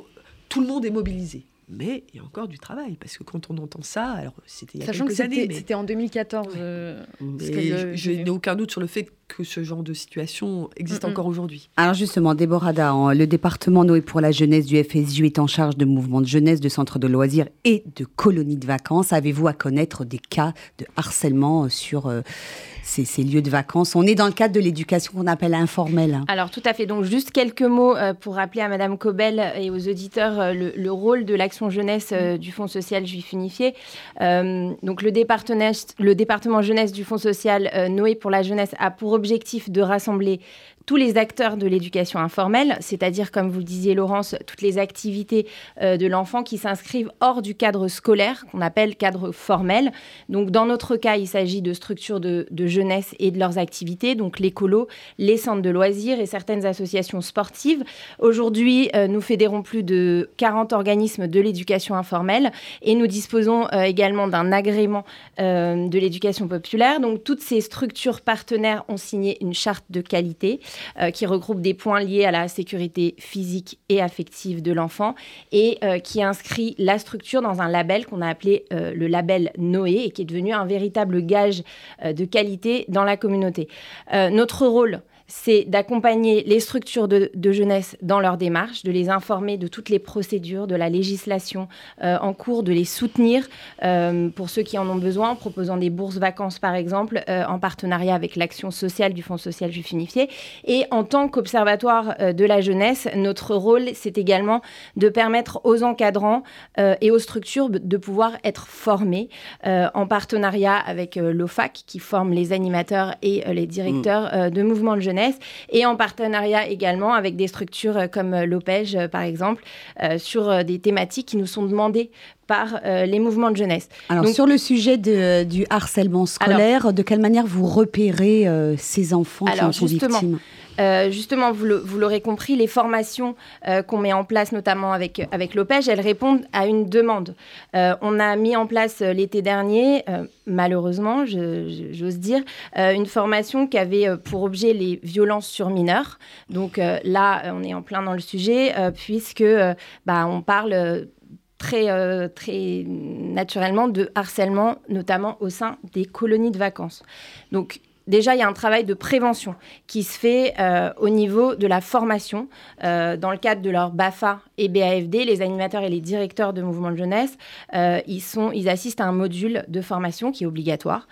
tout le monde est mobilisé. Mais il y a encore du travail, parce que quand on entend ça, alors c'était il y a Sachant quelques que années. C'était en 2014. Euh, je n'ai aucun doute sur le fait que ce genre de situation existe encore aujourd'hui. Alors justement, Déborah Dahan, le département Noé pour la jeunesse du FSU est en charge de mouvements de jeunesse, de centres de loisirs et de colonies de vacances. Avez-vous à connaître des cas de harcèlement sur euh, ces, lieux de vacances. On est dans le cadre de l'éducation qu'on appelle informelle. Alors tout à fait. Donc juste quelques mots euh, pour rappeler à Madame Cobel et aux auditeurs euh, le, rôle de l'action jeunesse euh, du Fonds social juif unifié. donc le département jeunesse du Fonds social Noé pour la jeunesse a pour objectif de rassembler tous les acteurs de l'éducation informelle, c'est-à-dire, comme vous le disiez, Laurence, toutes les activités euh, de l'enfant qui s'inscrivent hors du cadre scolaire, qu'on appelle cadre formel. Donc, dans notre cas, il s'agit de structures de, jeunesse et de leurs activités, donc l'écolo, les centres de loisirs et certaines associations sportives. Aujourd'hui, euh, nous fédérons plus de 40 organismes de l'éducation informelle et nous disposons euh, également d'un agrément de l'éducation populaire. Donc, toutes ces structures partenaires ont signé une charte de qualité. Euh, qui regroupe des points liés à la sécurité physique et affective de l'enfant et euh, qui inscrit la structure dans un label qu'on a appelé euh, le label Noé et qui est devenu un véritable gage de qualité dans la communauté. notre rôle, c'est d'accompagner les structures de, jeunesse dans leur démarche, de les informer de toutes les procédures, de la législation euh, en cours, de les soutenir euh, pour ceux qui en ont besoin, en proposant des bourses vacances par exemple, euh, en partenariat avec l'action sociale du Fonds social juif unifié. Et en tant qu'observatoire de la jeunesse, notre rôle, c'est également de permettre aux encadrants et aux structures de pouvoir être formés en partenariat avec l'OFAC qui forme les animateurs et les directeurs de mouvements de jeunesse et en partenariat également avec des structures euh, comme euh, l'OPEJ, euh, par exemple, sur des thématiques qui nous sont demandées par les mouvements de jeunesse. Alors sur le sujet du harcèlement scolaire, de quelle manière vous repérez ces enfants qui en sont victimes? Euh, justement, vous l'aurez compris, les formations euh, qu'on met en place, notamment avec, avec l'OPEJ, elles répondent à une demande. Euh, on a mis en place l'été dernier, malheureusement, j'ose dire, une formation qui avait pour objet les violences sur mineurs. Donc là, on est en plein dans le sujet, puisque bah, on parle très, très naturellement de harcèlement, notamment au sein des colonies de vacances. Donc, déjà, il y a un travail de prévention qui se fait euh, au niveau de la formation. Euh, dans le cadre de leur BAFA et BAFD, les animateurs et les directeurs de mouvements de jeunesse, euh, ils, assistent à un module de formation qui est obligatoire,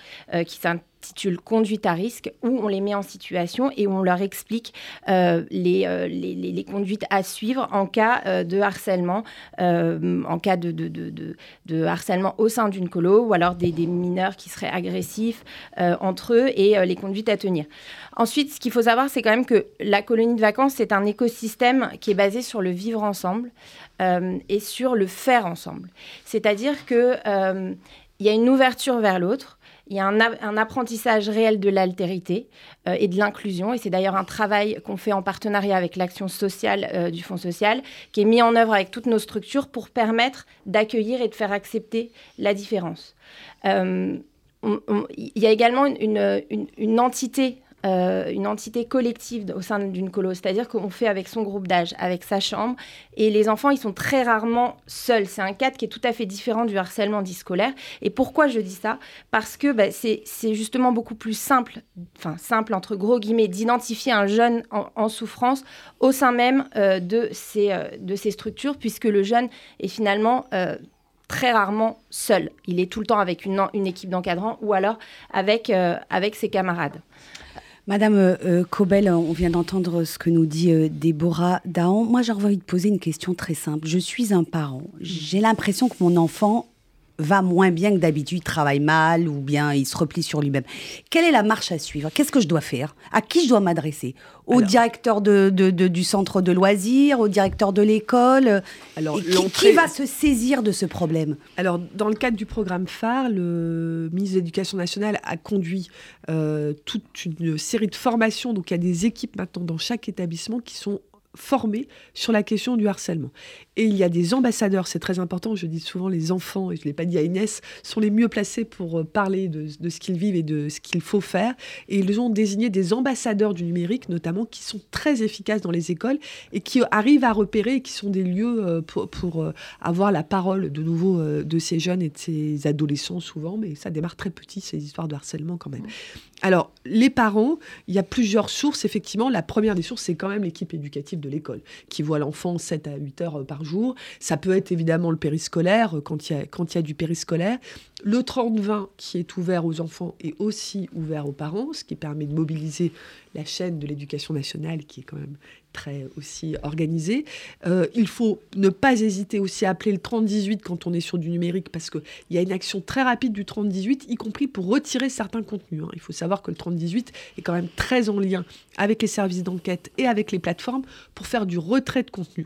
qui s'intitule s'intitule Conduite à risque, où on les met en situation et où on leur explique euh, les, euh, les, les, conduites à suivre en cas euh, de harcèlement, en cas de, de, de, de, harcèlement au sein d'une colo, ou alors des, des mineurs qui seraient agressifs entre eux et les conduites à tenir. Ensuite, ce qu'il faut savoir, c'est quand même que la colonie de vacances, c'est un écosystème qui est basé sur le vivre ensemble et sur le faire ensemble. C'est-à-dire que il y a une ouverture vers l'autre il y a un, apprentissage réel de l'altérité euh, et de l'inclusion. Et c'est d'ailleurs un travail qu'on fait en partenariat avec l'action sociale euh, du Fonds social, qui est mis en œuvre avec toutes nos structures pour permettre d'accueillir et de faire accepter la différence. Euh, il y a également une entité euh, une entité collective au sein d'une colo, c'est-à-dire qu'on fait avec son groupe d'âge, avec sa chambre, et les enfants, ils sont très rarement seuls. C'est un cadre qui est tout à fait différent du harcèlement dit scolaire. Et pourquoi je dis ça? Parce que bah, c'est justement beaucoup plus simple, enfin simple entre gros guillemets, d'identifier un jeune en, souffrance au sein même euh, de, ces, euh, de ces structures, puisque le jeune est finalement très rarement seul. Il est tout le temps avec une, une équipe d'encadrants ou alors avec, avec ses camarades. Madame euh, Cobel, on vient d'entendre ce que nous dit euh, Déborah Dahan. Moi, j'ai envie de poser une question très simple. Je suis un parent. J'ai l'impression que mon enfant va moins bien que d'habitude, il travaille mal ou bien il se replie sur lui-même. Quelle est la marche à suivre? Qu'est-ce que je dois faire? À qui je dois m'adresser? Au directeur de, du centre de loisirs Au directeur de l'école? Alors, qui, va se saisir de ce problème? Alors, dans le cadre du programme phare, le ministre de l'Éducation nationale a conduit euh, toute une série de formations. Donc, il y a des équipes maintenant dans chaque établissement qui sont formés sur la question du harcèlement. Et il y a des ambassadeurs, c'est très important, je dis souvent les enfants, et je ne l'ai pas dit à Inès, sont les mieux placés pour euh, parler de, ce qu'ils vivent et de ce qu'il faut faire. Et ils ont désigné des ambassadeurs du numérique, notamment, qui sont très efficaces dans les écoles et qui arrivent à repérer et qui sont des lieux euh, pour, euh, avoir la parole de nouveau de ces jeunes et de ces adolescents souvent, mais ça démarre très petit, ces histoires de harcèlement quand même. Alors, les parents, il y a plusieurs sources, effectivement. La première des sources, c'est quand même l'équipe éducative de l'école, qui voit l'enfant 7 à 8 heures par jour. Ça peut être évidemment le périscolaire, euh, quand il y quand il y a du périscolaire. Le 30-20 qui est ouvert aux enfants est aussi ouvert aux parents, ce qui permet de mobiliser la chaîne de l'éducation nationale qui est quand même très aussi organisée. Euh, il faut ne pas hésiter aussi à appeler le 3018 quand on est sur du numérique parce qu'il y a une action très rapide du 3018, y compris pour retirer certains contenus. Hein. Il faut savoir que le 3018 est quand même très en lien avec les services d'enquête et avec les plateformes pour faire du retrait de contenu.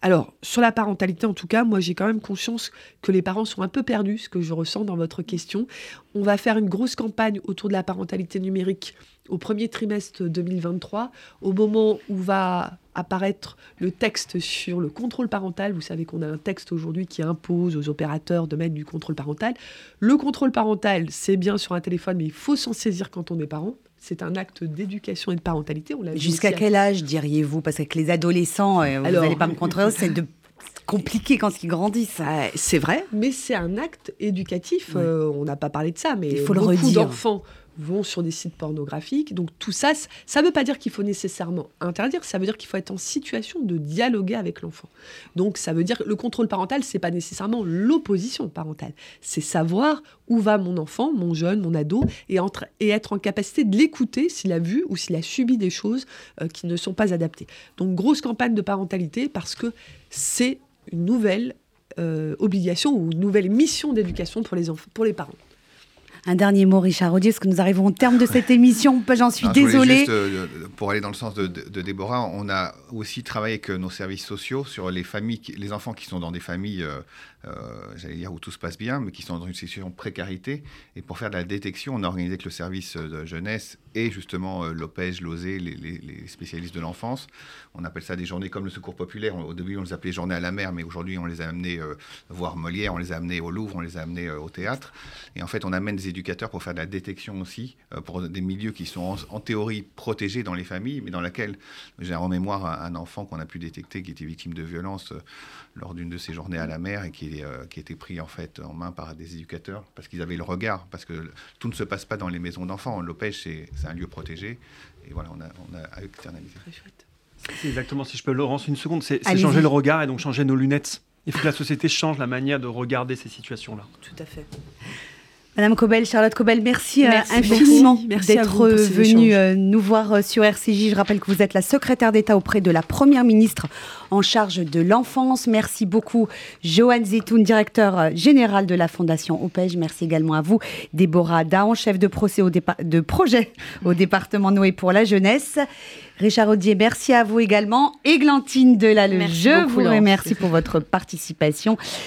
Alors, sur la parentalité, en tout cas, moi j'ai quand même conscience que les parents sont un peu perdus, ce que je ressens dans votre question. On va faire une grosse campagne autour de la parentalité numérique au premier trimestre 2023, au moment où va apparaître le texte sur le contrôle parental. Vous savez qu'on a un texte aujourd'hui qui impose aux opérateurs de mettre du contrôle parental. Le contrôle parental, c'est bien sur un téléphone, mais il faut s'en saisir quand on est parent. C'est un acte d'éducation et de parentalité. Jusqu'à quel âge diriez-vous? Parce que les adolescents, euh, vous n'allez pas me contrer, c'est de compliqué quand ils grandissent. Ah, c'est vrai, mais c'est un acte éducatif. Euh, on n'a pas parlé de ça, mais il faut beaucoup d'enfants vont sur des sites pornographiques. Donc tout ça, ça ne veut pas dire qu'il faut nécessairement interdire, ça veut dire qu'il faut être en situation de dialoguer avec l'enfant. Donc ça veut dire que le contrôle parental, c'est pas nécessairement l'opposition parentale, c'est savoir où va mon enfant, mon jeune, mon ado, et, entre, et être en capacité de l'écouter s'il a vu ou s'il a subi des choses euh, qui ne sont pas adaptées. Donc grosse campagne de parentalité parce que c'est une nouvelle euh, obligation ou une nouvelle mission d'éducation pour les, pour les parents. Un dernier mot, Richard Audier, parce que nous arrivons au terme de cette émission. J'en suis désolée. Euh, pour aller dans le sens de, Déborah, on a aussi travaillé avec nos services sociaux sur les familles, les enfants qui sont dans des familles euh, euh, j'allais dire où tout se passe bien, mais qui sont dans une situation de précarité. Et pour faire de la détection, on a organisé avec le service de jeunesse et justement euh, l'OPEJ, l'OSE, les, spécialistes de l'enfance. On appelle ça des journées comme le Secours populaire. Au début, on les appelait journées à la mer, mais aujourd'hui, on les a amenés euh, voir Molière, on les a amenés au Louvre, on les a amenés au théâtre. Et en fait, on amène des éducateurs pour faire de la détection aussi, pour des milieux qui sont en, théorie protégés dans les familles, mais dans laquelle j'ai en mémoire un, enfant qu'on a pu détecter qui était victime de violence lors d'une de ces journées à la mer et qui, euh, qui était pris en fait en main par des éducateurs parce qu'ils avaient le regard, parce que tout ne se passe pas dans les maisons d'enfants. L'OPEJ, c'est un lieu protégé et voilà, on a, on a externalisé. C'est exactement, si je peux, Laurence, une seconde, c'est changer le regard et donc changer nos lunettes. Il faut que la société change la manière de regarder ces situations-là. Tout à fait. Madame Cobel, Charlotte Cobel, merci, euh, infiniment d'être venue euh, nous voir euh, sur RCJ. Je rappelle que vous êtes la secrétaire d'État auprès de la Première ministre en charge de l'enfance. Merci beaucoup, Joanne Zitoun, directeur général de la Fondation OPEJ. Merci également à vous, Déborah Daon, chef de, de projet au département Noé pour la jeunesse. Richard Audier, merci à vous également. Églantine Delalleux, je vous remercie pour votre participation.